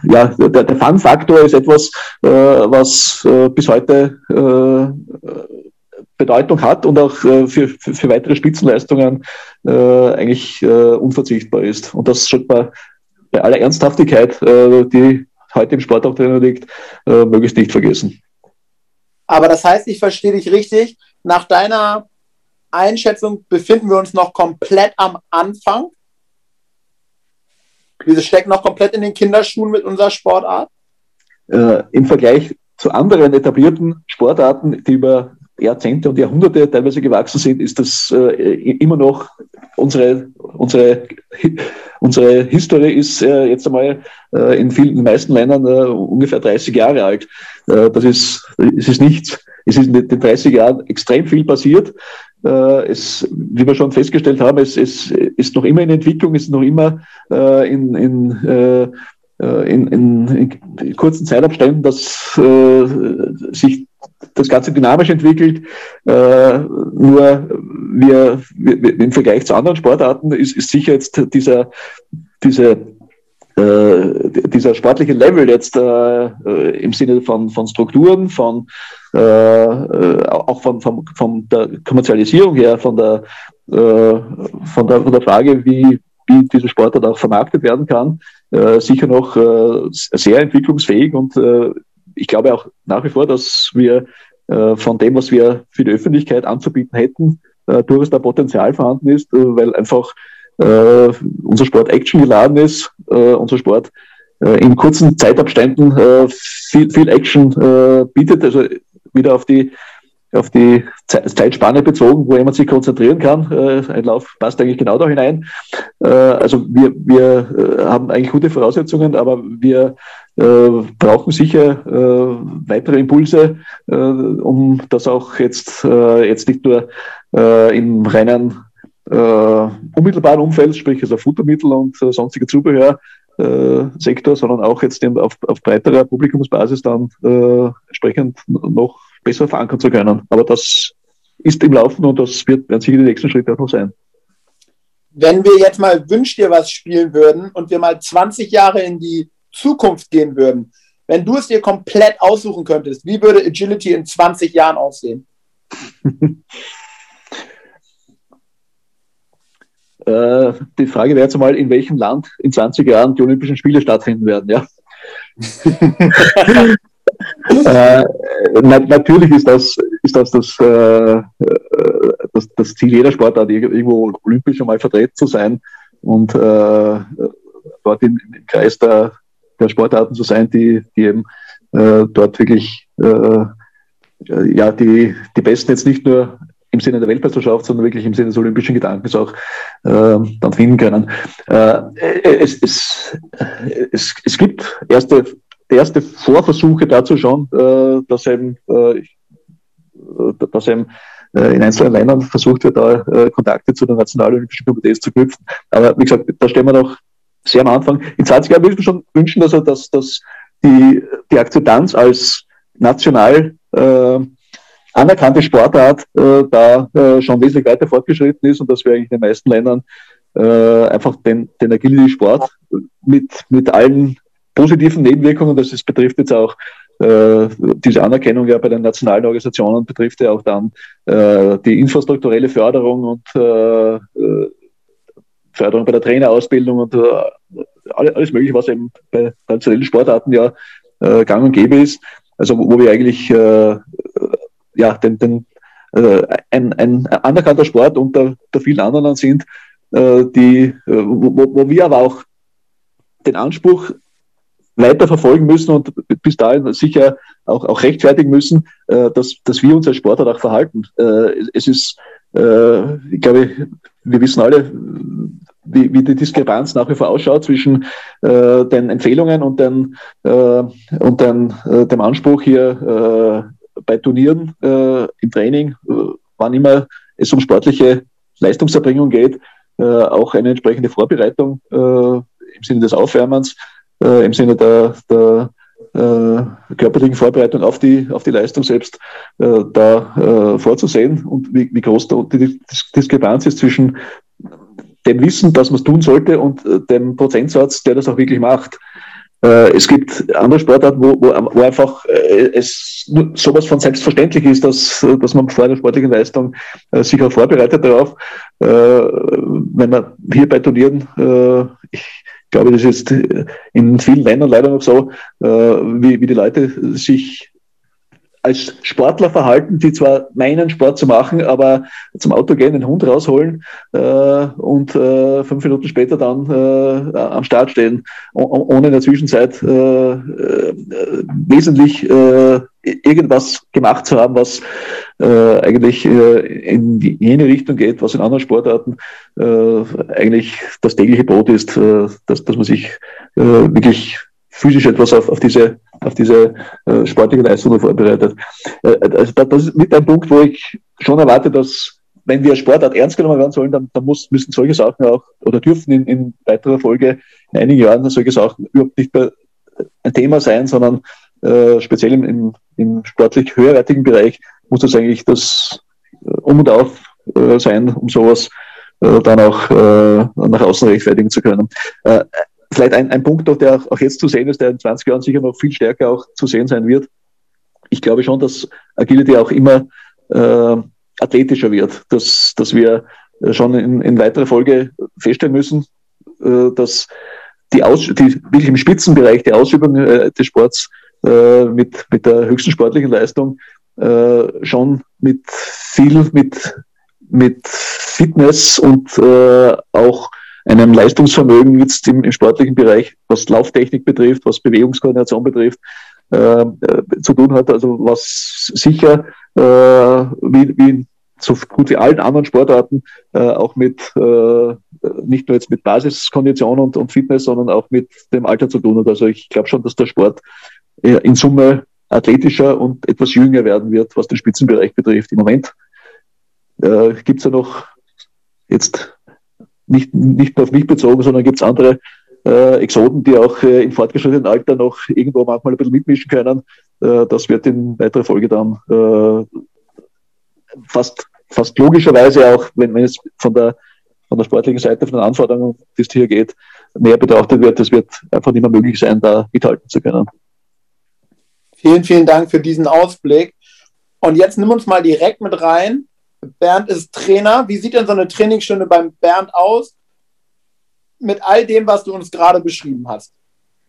ja, der, der Fun-Faktor ist etwas, äh, was äh, bis heute äh, Bedeutung hat und auch äh, für, für, für, weitere Spitzenleistungen äh, eigentlich äh, unverzichtbar ist. Und das sollte man bei aller Ernsthaftigkeit, die heute im Sport auch drin liegt, möglichst nicht vergessen. Aber das heißt, ich verstehe dich richtig, nach deiner Einschätzung befinden wir uns noch komplett am Anfang. Wir stecken noch komplett in den Kinderschuhen mit unserer Sportart. Äh, Im Vergleich zu anderen etablierten Sportarten, die über Jahrzehnte und Jahrhunderte teilweise gewachsen sind, ist das äh, immer noch unsere, unsere, unsere Historie ist äh, jetzt einmal äh, in vielen, in den meisten Ländern äh, ungefähr 30 Jahre alt. Äh, das ist, es ist nichts. Es ist in den 30 Jahren extrem viel passiert. Äh, es, wie wir schon festgestellt haben, es, es ist noch immer in Entwicklung, ist noch immer in, in in, in, in, kurzen Zeitabständen, dass äh, sich das Ganze dynamisch entwickelt. Äh, nur wir, wir, im Vergleich zu anderen Sportarten ist, ist sicher jetzt dieser, diese, äh, dieser sportliche Level jetzt äh, im Sinne von, von Strukturen, von äh, auch von, von, von der Kommerzialisierung her, von der, äh, von der, von der Frage, wie, wie diese Sportart auch vermarktet werden kann, äh, sicher noch äh, sehr entwicklungsfähig und äh, ich glaube auch nach wie vor, dass wir äh, von dem, was wir für die Öffentlichkeit anzubieten hätten, äh, durchaus da Potenzial vorhanden ist, äh, weil einfach äh, unser Sport Action geladen ist, äh, unser Sport in kurzen Zeitabständen viel, viel Action bietet, also wieder auf die auf die Zeitspanne bezogen, wo jemand sich konzentrieren kann. Ein Lauf passt eigentlich genau da hinein. Also wir, wir haben eigentlich gute Voraussetzungen, aber wir brauchen sicher weitere Impulse, um das auch jetzt, jetzt nicht nur im reinen unmittelbaren Umfeld, sprich also Futtermittel und sonstige Zubehör, Sektor, sondern auch jetzt auf, auf breiterer Publikumsbasis dann äh, entsprechend noch besser verankern zu können. Aber das ist im Laufen und das wird, werden sicher die nächsten Schritte auch noch sein. Wenn wir jetzt mal Wünsch dir was spielen würden und wir mal 20 Jahre in die Zukunft gehen würden, wenn du es dir komplett aussuchen könntest, wie würde Agility in 20 Jahren aussehen? äh, die Frage wäre jetzt mal, in welchem Land in 20 Jahren die Olympischen Spiele stattfinden werden, ja. äh, na, natürlich ist das, ist das, das, äh, das, das Ziel jeder Sportart, irgendwo olympisch einmal vertreten zu sein und äh, dort im Kreis der, der Sportarten zu sein, die, die eben äh, dort wirklich äh, ja, die, die Besten jetzt nicht nur im Sinne der Weltmeisterschaft, sondern wirklich im Sinne des olympischen Gedankens auch äh, dann finden können. Äh, es, es, es, es gibt erste erste Vorversuche dazu schon, äh, dass eben, äh, dass eben äh, in einzelnen Ländern versucht wird, da äh, Kontakte zu den nationalen Olympischen Komitees zu knüpfen. Aber wie gesagt, da stehen wir noch sehr am Anfang. In 20 Jahren würde ich mir schon wünschen, dass, er, dass, dass die, die Akzeptanz als national äh, anerkannte Sportart äh, da äh, schon wesentlich weiter fortgeschritten ist und dass wir eigentlich in den meisten Ländern äh, einfach den, den Agility-Sport mit, mit allen positiven Nebenwirkungen, das ist, betrifft jetzt auch äh, diese Anerkennung ja bei den nationalen Organisationen, betrifft ja auch dann äh, die infrastrukturelle Förderung und äh, äh Förderung bei der Trainerausbildung und äh, alles Mögliche, was eben bei traditionellen Sportarten ja äh, gang und gäbe ist. Also wo, wir eigentlich äh, ja, den, den, äh, ein, ein anerkannter Sport unter, unter vielen anderen sind, äh, die, äh, wo, wo wir aber auch den Anspruch weiter verfolgen müssen und bis dahin sicher auch, auch rechtfertigen müssen, äh, dass, dass wir uns als Sportler auch verhalten. Äh, es ist, äh, ich glaube, wir wissen alle, wie, wie die Diskrepanz nach wie vor ausschaut zwischen äh, den Empfehlungen und, den, äh, und den, äh, dem Anspruch hier äh, bei Turnieren äh, im Training, äh, wann immer es um sportliche Leistungserbringung geht, auch eine entsprechende Vorbereitung im Sinne des Aufwärmens im Sinne der, der körperlichen Vorbereitung auf die, auf die Leistung selbst äh, da äh, vorzusehen und wie, wie groß die Diskrepanz ist zwischen dem Wissen, dass man es tun sollte und äh, dem Prozentsatz, der das auch wirklich macht. Äh, es gibt andere Sportarten, wo, wo, wo einfach äh, es sowas von selbstverständlich ist, dass, dass man vor der sportlichen Leistung sich auch vorbereitet darauf. Wenn man hier bei Turnieren, ich, glaube, das ist in vielen Ländern leider noch so, wie, wie die Leute sich als Sportler verhalten, die zwar meinen, Sport zu machen, aber zum Auto gehen, den Hund rausholen äh, und äh, fünf Minuten später dann äh, am Start stehen, ohne in der Zwischenzeit äh, äh, wesentlich äh, irgendwas gemacht zu haben, was eigentlich in jene Richtung geht, was in anderen Sportarten eigentlich das tägliche Brot ist, dass, dass man sich wirklich physisch etwas auf, auf diese, auf diese äh, sportliche Leistung vorbereitet. Äh, also das ist mit ein Punkt, wo ich schon erwarte, dass wenn wir Sportart ernst genommen werden sollen, dann, dann muss, müssen solche Sachen auch oder dürfen in, in weiterer Folge in einigen Jahren solche Sachen überhaupt nicht mehr ein Thema sein, sondern äh, speziell im, im, im sportlich höherwertigen Bereich muss das eigentlich das äh, Um und Auf äh, sein, um sowas äh, dann auch äh, nach außen rechtfertigen zu können. Äh, vielleicht ein, ein Punkt der auch jetzt zu sehen ist, der in 20 Jahren sicher noch viel stärker auch zu sehen sein wird. Ich glaube schon, dass Agility auch immer äh, athletischer wird, dass, dass wir schon in, in weiterer Folge feststellen müssen, äh, dass die, Aus die wirklich im Spitzenbereich der Ausübung äh, des Sports äh, mit, mit der höchsten sportlichen Leistung äh, schon mit viel, mit, mit Fitness und äh, auch einem Leistungsvermögen jetzt im, im sportlichen Bereich, was Lauftechnik betrifft, was Bewegungskoordination betrifft, äh, äh, zu tun hat. Also was sicher äh, wie, wie so gut wie allen anderen Sportarten äh, auch mit äh, nicht nur jetzt mit Basiskondition und, und Fitness, sondern auch mit dem Alter zu tun hat. Also ich glaube schon, dass der Sport äh, in Summe athletischer und etwas jünger werden wird, was den Spitzenbereich betrifft. Im Moment äh, gibt es ja noch jetzt nicht, nicht nur auf mich bezogen, sondern gibt es andere äh, Exoten, die auch äh, im fortgeschrittenen Alter noch irgendwo manchmal ein bisschen mitmischen können. Äh, das wird in weiterer Folge dann äh, fast, fast logischerweise auch, wenn, wenn es von der, von der sportlichen Seite, von den Anforderungen, die es hier geht, näher betrachtet wird. Es wird einfach nicht mehr möglich sein, da mithalten zu können. Vielen, vielen Dank für diesen Ausblick. Und jetzt nimm uns mal direkt mit rein. Bernd ist Trainer. Wie sieht denn so eine Trainingsstunde beim Bernd aus? Mit all dem, was du uns gerade beschrieben hast.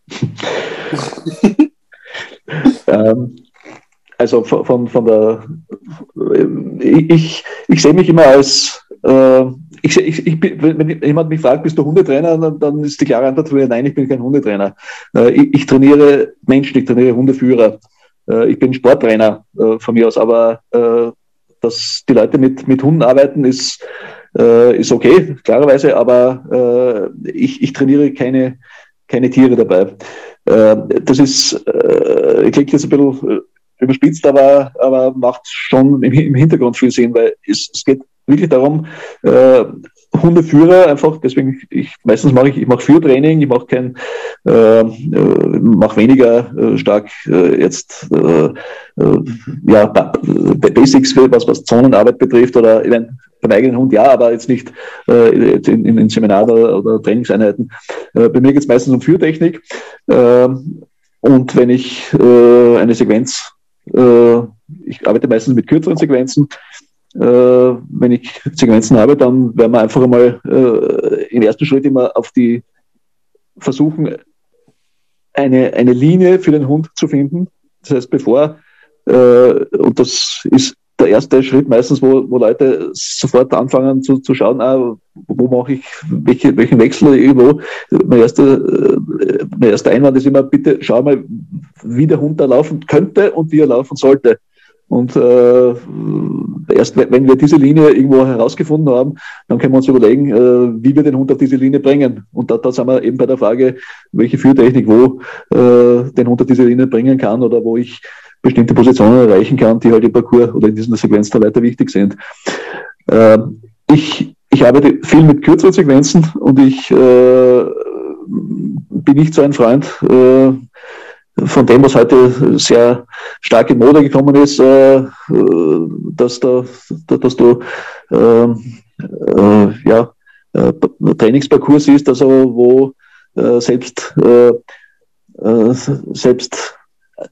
ähm, also von, von, der, ich, ich sehe mich immer als, äh, ich, ich, ich, wenn jemand mich fragt, bist du Hundetrainer, dann, ist die klare Antwort für nein, ich bin kein Hundetrainer. Äh, ich, ich, trainiere Menschen, ich trainiere Hundeführer. Äh, ich bin Sporttrainer äh, von mir aus, aber dass die Leute mit, mit Hunden arbeiten, ist, äh, ist okay, klarerweise, aber ich, ich trainiere keine, keine Tiere dabei. das ist, äh, klingt jetzt ein bisschen überspitzt, aber, aber macht schon im, im Hintergrund viel Sinn, weil es, es geht wirklich darum, äh, Hundeführer einfach, deswegen, ich meistens mache ich, ich mache Führtraining, ich mache kein, äh, äh, mache weniger äh, stark äh, jetzt äh, äh, ja, Basics, was, was Zonenarbeit betrifft oder ich beim eigenen Hund ja, aber jetzt nicht äh, in, in, in Seminaren oder, oder Trainingseinheiten. Äh, bei mir geht es meistens um Führtechnik. Äh, und wenn ich äh, eine Sequenz äh, ich arbeite meistens mit kürzeren Sequenzen. Äh, wenn ich Sequenzen habe, dann werden wir einfach einmal äh, im ersten Schritt immer auf die versuchen, eine, eine Linie für den Hund zu finden. Das heißt, bevor, und das ist der erste Schritt meistens, wo, wo Leute sofort anfangen zu, zu schauen, ah, wo mache ich welche, welchen Wechsel irgendwo. Mein erster, mein erster Einwand ist immer, bitte schau mal, wie der Hund da laufen könnte und wie er laufen sollte. Und äh, erst wenn wir diese Linie irgendwo herausgefunden haben, dann können wir uns überlegen, äh, wie wir den Hund auf diese Linie bringen. Und da, da sind wir eben bei der Frage, welche Führtechnik wo äh, den Hund auf diese Linie bringen kann oder wo ich bestimmte Positionen erreichen kann, die halt im Parcours oder in dieser Sequenz da weiter wichtig sind. Äh, ich, ich arbeite viel mit kürzeren Sequenzen und ich äh, bin nicht so ein Freund äh, von dem, was heute sehr stark in Mode gekommen ist, äh, dass, da, dass du ähm, äh, ja, äh, Trainingsparcours ist, also wo selbst, selbst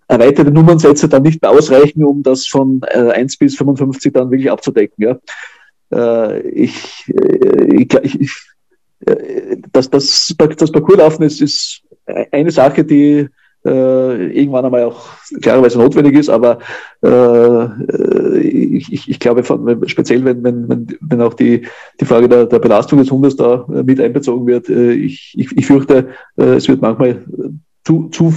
erweiterte Nummernsätze dann nicht mehr ausreichen, um das von äh, 1 bis 55 dann wirklich abzudecken. Ja. Ich, ich, ich, das, das, das Parcourslaufen ist, ist eine Sache, die äh, irgendwann einmal auch klarerweise notwendig ist, aber äh, ich, ich glaube, von, speziell wenn, wenn, wenn, auch die, die Frage der, der Belastung des Hundes da mit einbezogen wird, äh, ich, ich, ich fürchte, äh, es wird manchmal zu, zu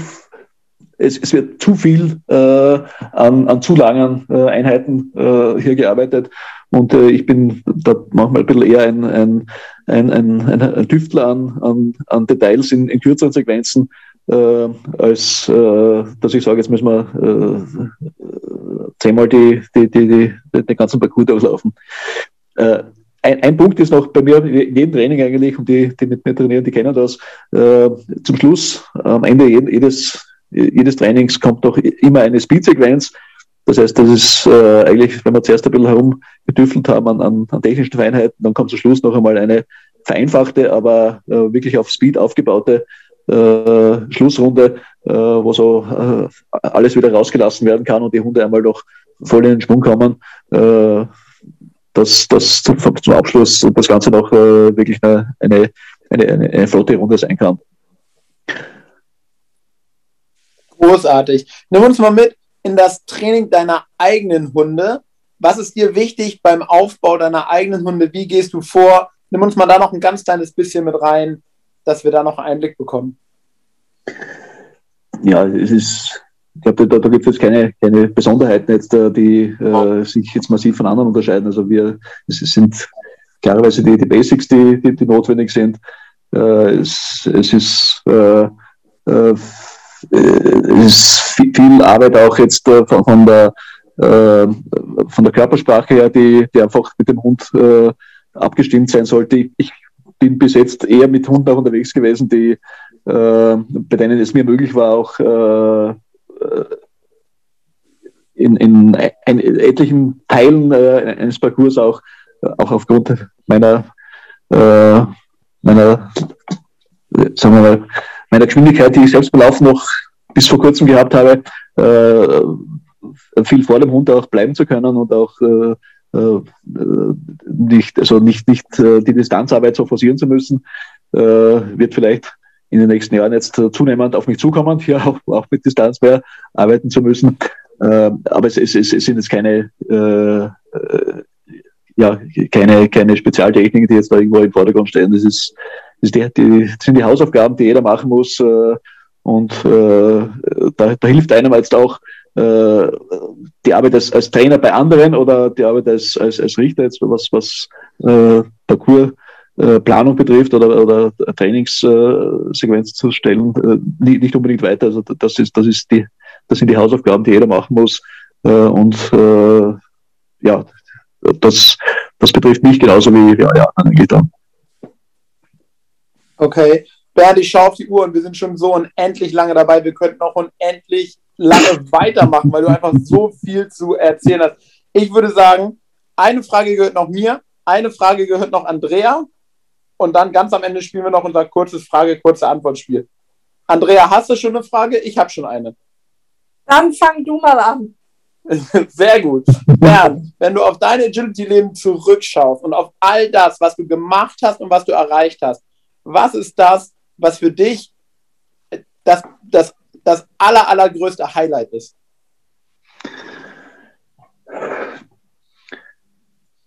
es, es wird zu viel äh, an, an zu langen äh, Einheiten äh, hier gearbeitet. Und äh, ich bin da manchmal ein bisschen eher ein, ein, ein, ein, ein Tüftler an, an, an Details in, in kürzeren Sequenzen, äh, als äh, dass ich sage, jetzt müssen wir äh, zehnmal die, die, die, die, den ganzen Parcours auslaufen. äh, ein, ein, Punkt ist noch bei mir in jedem Training eigentlich, und die, die mit mir trainieren, die kennen das, äh, zum Schluss, am Ende jedes, jedes Trainings kommt doch immer eine Speed-Sequenz. Das heißt, das ist äh, eigentlich, wenn wir zuerst ein bisschen herumgetüffelt haben an, an, an technischen Feinheiten, dann kommt zum Schluss noch einmal eine vereinfachte, aber äh, wirklich auf Speed aufgebaute äh, Schlussrunde, äh, wo so äh, alles wieder rausgelassen werden kann und die Hunde einmal noch voll in den Schwung kommen. Äh, dass das zum, Abschluss und das Ganze noch äh, wirklich eine, eine, eine, eine flotte Runde sein kann. Großartig. Nimm uns mal mit in das Training deiner eigenen Hunde. Was ist dir wichtig beim Aufbau deiner eigenen Hunde? Wie gehst du vor? Nimm uns mal da noch ein ganz kleines bisschen mit rein, dass wir da noch einen Einblick bekommen. Ja, es ist ich glaube, da, da gibt es jetzt keine, keine Besonderheiten, jetzt, äh, die äh, sich jetzt massiv von anderen unterscheiden. Also wir, es sind klarerweise die, die Basics, die, die, die notwendig sind. Äh, es, es ist, äh, äh, ist viel Arbeit auch jetzt äh, von, der von der Körpersprache her, die, die einfach mit dem Hund abgestimmt sein sollte. Ich bin bis jetzt eher mit Hunden auch unterwegs gewesen, die, äh, bei denen es mir möglich war, auch äh, äh, in, in, in, etlichen Teilen äh, eines Parcours auch, auch aufgrund meiner, äh, meiner, sagen wir mal, meiner Geschwindigkeit, die ich selbst belaufen noch bis vor kurzem gehabt habe, äh, viel vor dem Hund auch bleiben zu können und auch äh, äh nicht, also nicht, nicht die Distanzarbeit so forcieren zu müssen, wird vielleicht in den nächsten Jahren jetzt äh, zunehmend auf mich zukommen, hier auch, auch mit Distanz mehr arbeiten zu müssen. Äh, aber es, es, es, sind jetzt keine, äh, äh, ja, keine, keine Spezialtechniken, die jetzt da irgendwo im Vordergrund stehen. Das, ist, das, ist die, die, sind die Hausaufgaben, die jeder machen muss. Äh, und äh, da, da hilft einem jetzt auch äh, die Arbeit als, als Trainer bei anderen oder die Arbeit als, als, als Richter, jetzt was, was äh, Parcours äh, Planung betrifft oder, oder Trainingssequenz zu stellen, äh, nicht unbedingt weiter. Also das ist, das ist die, das sind die Hausaufgaben, die jeder machen muss. Äh, und ja, das, das betrifft mich genauso wie ja, ja, eigentlich dann. Okay. Bernd, ich schaue auf die Uhr und wir sind schon so unendlich lange dabei. Wir könnten auch unendlich lange weitermachen, weil du einfach so viel zu erzählen hast. Ich würde sagen, eine Frage gehört noch mir, eine Frage gehört noch Andrea und dann ganz am Ende spielen wir noch unser kurzes Frage, kurze Antwortspiel. Andrea, hast du schon eine Frage? Ich habe schon eine. Dann fang du mal an. Sehr gut. Bernd, wenn du auf dein Agility-Leben zurückschaust und auf all das, was du gemacht hast und was du erreicht hast, was ist das, was für dich das, das, das aller, allergrößte Highlight ist?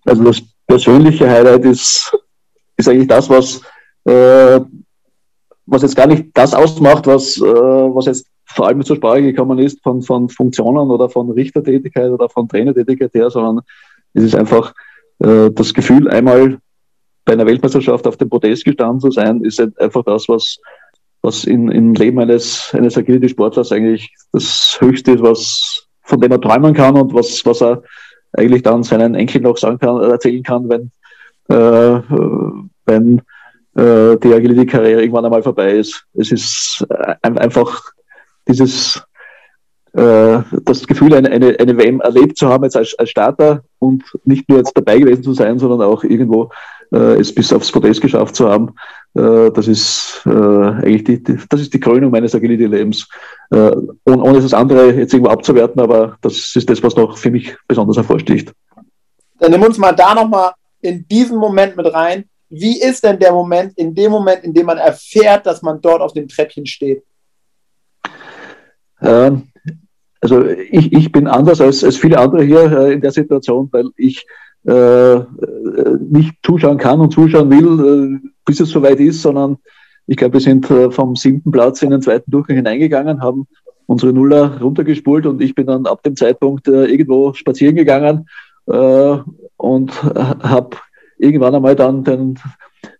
Also das persönliche Highlight ist ist eigentlich das, was, äh, was jetzt gar nicht das ausmacht, was, äh, was jetzt vor allem zur Sprache gekommen ist von, von Funktionen oder von Richtertätigkeit oder von Trainertätigkeit her, sondern es ist einfach äh, das Gefühl, einmal bei einer Weltmeisterschaft auf dem Podest gestanden zu sein, ist einfach das, was, was in, im Leben eines, eines Agility-Sportlers eigentlich das Höchste ist, was, von dem er träumen kann und was, was er eigentlich dann seinen Enkeln noch sagen kann, erzählen kann, wenn, äh, wenn äh, die Agility-Karriere irgendwann einmal vorbei ist. Es ist einfach dieses äh, das Gefühl, eine, eine, eine WM erlebt zu haben jetzt als, als Starter und nicht nur jetzt dabei gewesen zu sein, sondern auch irgendwo äh, es bis aufs Podest geschafft zu haben. Äh, das ist äh, eigentlich die, die, das ist die Krönung meines Agility-Lebens. Äh, ohne, ohne das andere jetzt irgendwo abzuwerten, aber das ist das, was noch für mich besonders hervorsticht. Dann nimm uns mal da nochmal in diesen Moment mit rein. Wie ist denn der Moment, in dem Moment, in dem man erfährt, dass man dort auf dem Treppchen steht? Ähm, also ich, ich bin anders als, als viele andere hier äh, in der Situation, weil ich äh, nicht zuschauen kann und zuschauen will, äh, bis es soweit ist, sondern ich glaube, wir sind äh, vom siebten Platz in den zweiten Durchgang hineingegangen, haben unsere Nuller runtergespult und ich bin dann ab dem Zeitpunkt äh, irgendwo spazieren gegangen äh, und habe irgendwann einmal dann den,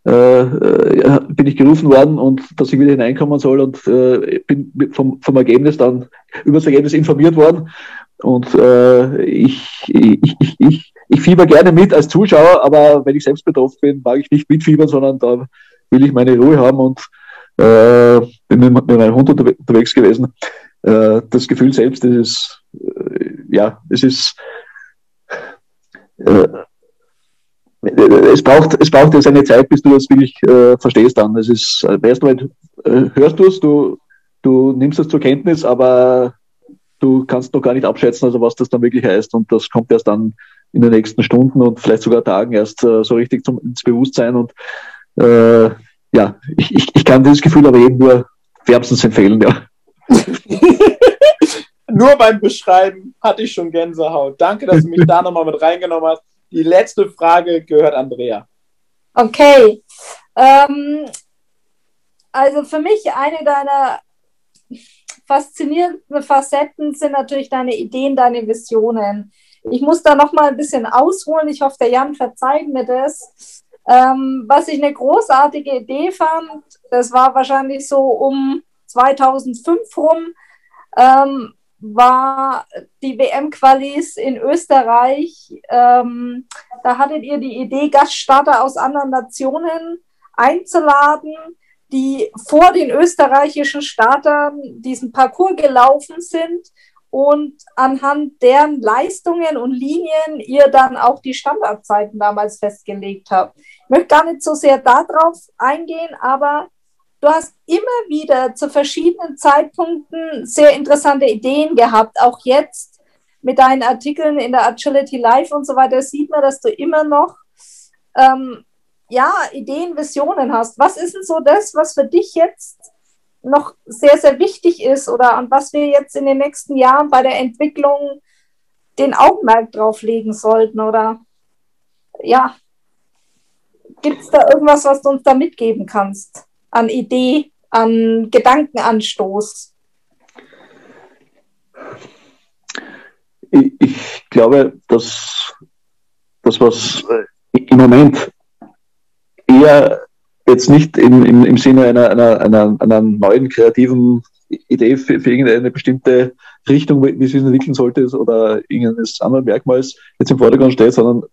äh, äh, bin ich gerufen worden und dass ich wieder hineinkommen soll und äh, bin vom, vom Ergebnis dann über das Ergebnis informiert worden. Und äh, ich, ich, ich, ich, fieber gerne mit als Zuschauer, aber wenn ich selbst betroffen bin, mag ich nicht mitfiebern, sondern da will ich meine Ruhe haben und äh, bin mit, meinem Hund unterwegs gewesen. Äh, das Gefühl selbst, das ist, äh, ja, es ist, äh, es braucht, es braucht jetzt eine Zeit, bis du das wirklich äh, verstehst dann. Es ist, äh, erst einmal äh, hörst du es, du, du nimmst es zur Kenntnis, aber du kannst noch gar nicht abschätzen, also was das dann wirklich heißt. Und das kommt erst dann in den nächsten Stunden und vielleicht sogar Tagen erst äh, so richtig zum, ins Bewusstsein. Und äh, ja, ich, ich, ich kann dieses Gefühl aber eben nur wärmstens empfehlen, ja. nur beim Beschreiben hatte ich schon Gänsehaut. Danke, dass du mich da nochmal mit reingenommen hast. Die letzte Frage gehört Andrea. Okay. Ähm, also für mich eine deiner faszinierenden Facetten sind natürlich deine Ideen, deine Visionen. Ich muss da noch mal ein bisschen ausholen. Ich hoffe, der Jan verzeiht mir das. Ähm, was ich eine großartige Idee fand, das war wahrscheinlich so um 2005 rum, ähm, war die WM-Qualis in Österreich. Ähm, da hattet ihr die Idee, Gaststarter aus anderen Nationen einzuladen, die vor den österreichischen Startern diesen Parcours gelaufen sind und anhand deren Leistungen und Linien ihr dann auch die Standardzeiten damals festgelegt habt. Ich möchte gar nicht so sehr darauf eingehen, aber du hast immer wieder zu verschiedenen Zeitpunkten sehr interessante Ideen gehabt. Auch jetzt mit deinen Artikeln in der Agility Live und so weiter sieht man, dass du immer noch ähm, ja, Ideen, Visionen hast. Was ist denn so das, was für dich jetzt noch sehr, sehr wichtig ist oder an was wir jetzt in den nächsten Jahren bei der Entwicklung den Augenmerk drauf legen sollten? Oder ja, gibt es da irgendwas, was du uns da mitgeben kannst? an Idee, an Gedankenanstoß? Ich, glaube, dass das, was im Moment eher jetzt nicht im, im, im Sinne einer, einer, einer, einer neuen kreativen Idee für, für irgendeine bestimmte Richtung, wie sich entwickeln sollte oder irgendeines anderen Merkmals jetzt im Vordergrund steht, sondern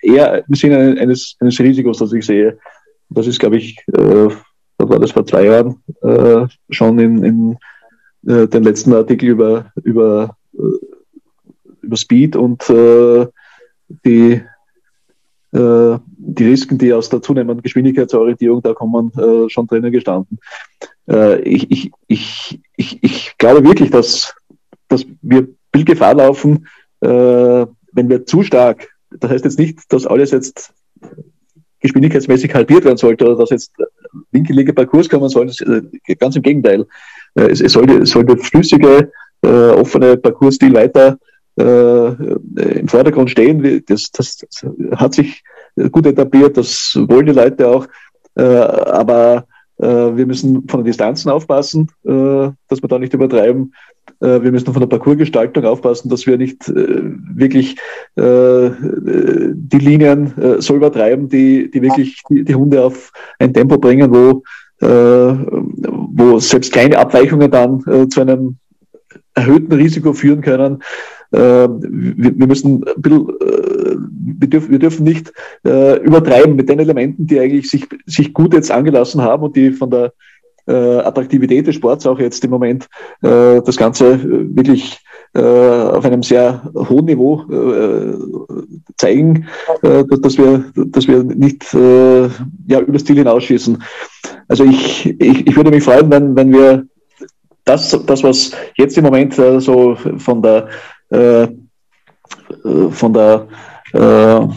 eher im Sinne eines, eines Risikos, das ich sehe. Das ist, glaube ich, äh, da war das vor zwei Jahren äh, schon in, in äh, den letzten Artikel über, über, äh, über Speed und äh, die, äh, die Risiken, die aus der zunehmenden Geschwindigkeitsorientierung da kommen, äh, schon drinnen gestanden. ich, ich, ich, ich, ich glaube wirklich, dass, dass wir Bildgefahr laufen, wenn wir zu stark, das heißt jetzt nicht, dass alles jetzt geschwindigkeitsmäßig halbiert werden sollte oder dass jetzt winkelige Parcours kommen sollen. Äh, ganz im Gegenteil. Äh, es, es, sollte, es sollte flüssige, äh, offene Parcoursstil weiter äh, im Vordergrund stehen. Das, das, das, hat sich gut etabliert, das wollen die Leute auch. Äh, aber äh, wir müssen von den Distanzen aufpassen, äh, dass wir da nicht übertreiben. Äh, wir müssen von der Parcoursgestaltung aufpassen, dass wir nicht äh, wirklich äh, die Linien so übertreiben, die, die wirklich die, die Hunde auf ein Tempo bringen, wo, wo selbst kleine Abweichungen dann zu einem erhöhten Risiko führen können. Äh, wir, müssen ein bisschen, äh, wir, dürfen, wir dürfen nicht äh, übertreiben mit den Elementen, die eigentlich sich, sich gut jetzt angelassen haben und die von der äh, Attraktivität des Sports auch jetzt im Moment das Ganze wirklich auf einem sehr hohen Niveau zeigen, dass, wir, dass wir nicht ja, übers Ziel hinausschießen. Also ich, ich, ich würde mich freuen, wenn, wenn wir das, das, was jetzt im Moment so von der, äh, von der äh,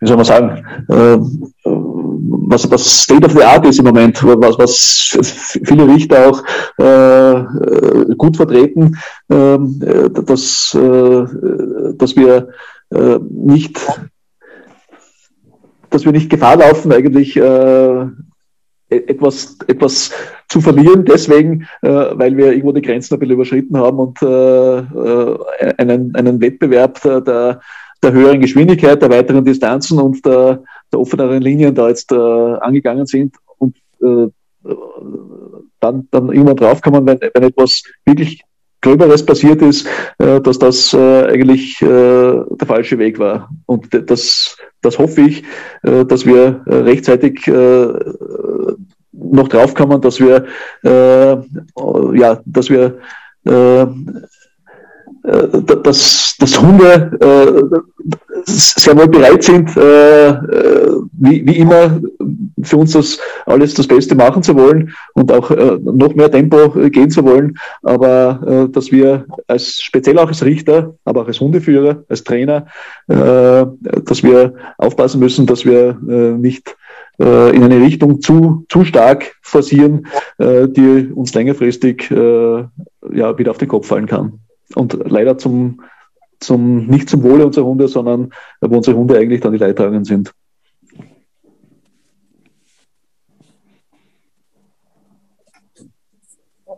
wie soll man sagen, äh, was, was State of the Art ist im Moment, was, was viele Richter auch äh, gut vertreten, ähm, äh, dass, äh, dass wir äh, nicht dass wir nicht Gefahr laufen, eigentlich äh, etwas, etwas zu verlieren, deswegen, äh, weil wir irgendwo die Grenzen ein bisschen überschritten haben und äh, äh einen, einen Wettbewerb der, der der höheren Geschwindigkeit, der weiteren Distanzen und der, der offeneren Linien da jetzt äh, angegangen sind und äh, dann, dann irgendwann draufkommen, wenn, wenn etwas wirklich Gröberes passiert ist, äh, dass das äh, eigentlich äh, der falsche Weg war. Und das, das hoffe ich, äh, dass wir äh, rechtzeitig äh, noch draufkommen, dass wir, ja, dass wir äh, dass, dass Hunde äh, sehr wohl bereit sind, äh, wie, wie immer für uns das alles das Beste machen zu wollen und auch noch mehr Tempo gehen zu wollen, aber dass wir als speziell auch als Richter, aber auch als Hundeführer, als Trainer, dass wir aufpassen müssen, dass wir nicht in eine Richtung zu, zu stark forcieren, die uns längerfristig ja, wieder auf den Kopf fallen kann und leider zum, zum, nicht zum Wohle unserer Hunde, sondern wo unsere Hunde eigentlich dann die Leidtragenden sind.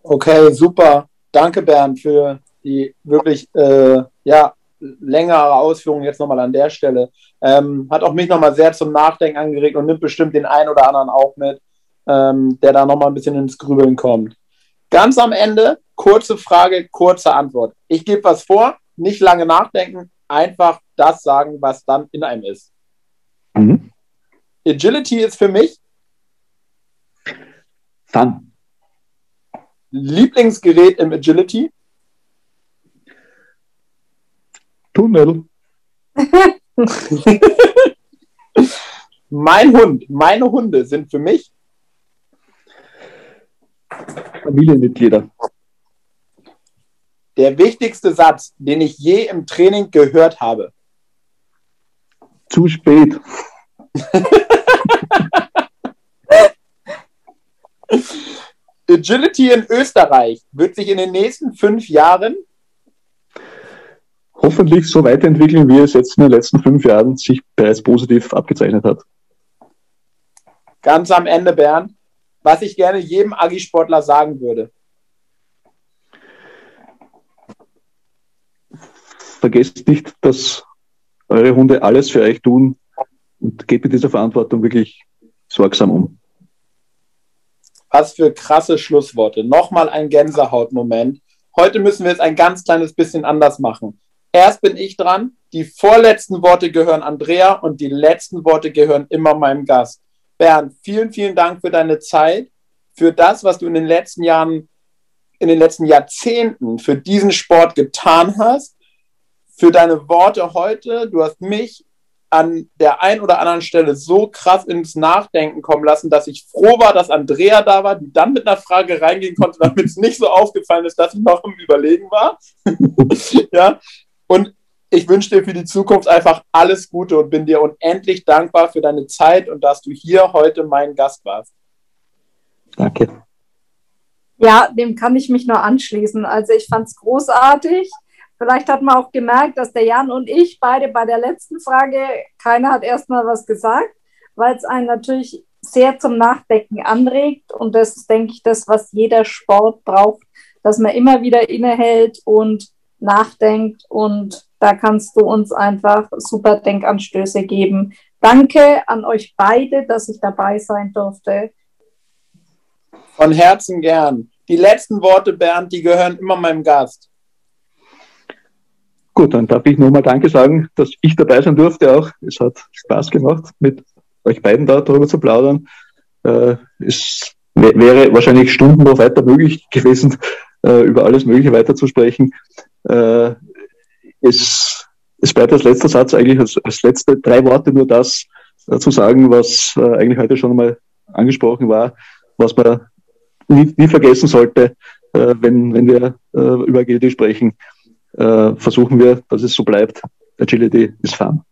Okay, super. Danke, Bernd, für die wirklich äh, ja, längere Ausführungen jetzt nochmal an der Stelle. Ähm, hat auch mich nochmal sehr zum Nachdenken angeregt und nimmt bestimmt den einen oder anderen auch mit, ähm, der da nochmal ein bisschen ins Grübeln kommt. Ganz am Ende Kurze Frage, kurze Antwort. Ich gebe was vor, nicht lange nachdenken, einfach das sagen, was dann in einem ist. Mhm. Agility ist für mich Fun. Lieblingsgerät im Agility? Tunnel. mein Hund, meine Hunde sind für mich Familienmitglieder der wichtigste Satz, den ich je im Training gehört habe? Zu spät. Agility in Österreich wird sich in den nächsten fünf Jahren hoffentlich so weiterentwickeln, wie es jetzt in den letzten fünf Jahren sich bereits positiv abgezeichnet hat. Ganz am Ende, Bernd, was ich gerne jedem Agi-Sportler sagen würde. vergesst nicht, dass eure Hunde alles für euch tun und geht mit dieser Verantwortung wirklich sorgsam um. Was für krasse Schlussworte. Nochmal ein Gänsehautmoment. Heute müssen wir es ein ganz kleines bisschen anders machen. Erst bin ich dran, die vorletzten Worte gehören Andrea und die letzten Worte gehören immer meinem Gast. Bernd, vielen, vielen Dank für deine Zeit, für das, was du in den letzten Jahren, in den letzten Jahrzehnten für diesen Sport getan hast für deine Worte heute. Du hast mich an der einen oder anderen Stelle so krass ins Nachdenken kommen lassen, dass ich froh war, dass Andrea da war, die dann mit einer Frage reingehen konnte, damit es nicht so aufgefallen ist, dass ich noch im Überlegen war. ja. Und ich wünsche dir für die Zukunft einfach alles Gute und bin dir unendlich dankbar für deine Zeit und dass du hier heute mein Gast warst. Danke. Ja, dem kann ich mich nur anschließen. Also ich fand es großartig. Vielleicht hat man auch gemerkt, dass der Jan und ich beide bei der letzten Frage, keiner hat erstmal was gesagt, weil es einen natürlich sehr zum Nachdenken anregt. Und das ist, denke ich, das, was jeder Sport braucht, dass man immer wieder innehält und nachdenkt. Und da kannst du uns einfach super Denkanstöße geben. Danke an euch beide, dass ich dabei sein durfte. Von Herzen gern. Die letzten Worte, Bernd, die gehören immer meinem Gast. Gut, dann darf ich nochmal Danke sagen, dass ich dabei sein durfte auch. Es hat Spaß gemacht, mit euch beiden da darüber zu plaudern. Äh, es wäre wahrscheinlich Stunden noch weiter möglich gewesen, äh, über alles Mögliche weiterzusprechen. Äh, es, es bleibt als letzter Satz eigentlich als, als letzte drei Worte nur das äh, zu sagen, was äh, eigentlich heute schon mal angesprochen war, was man nie, nie vergessen sollte, äh, wenn, wenn wir über Agility sprechen äh, versuchen wir, dass es so bleibt. Agility ist fun.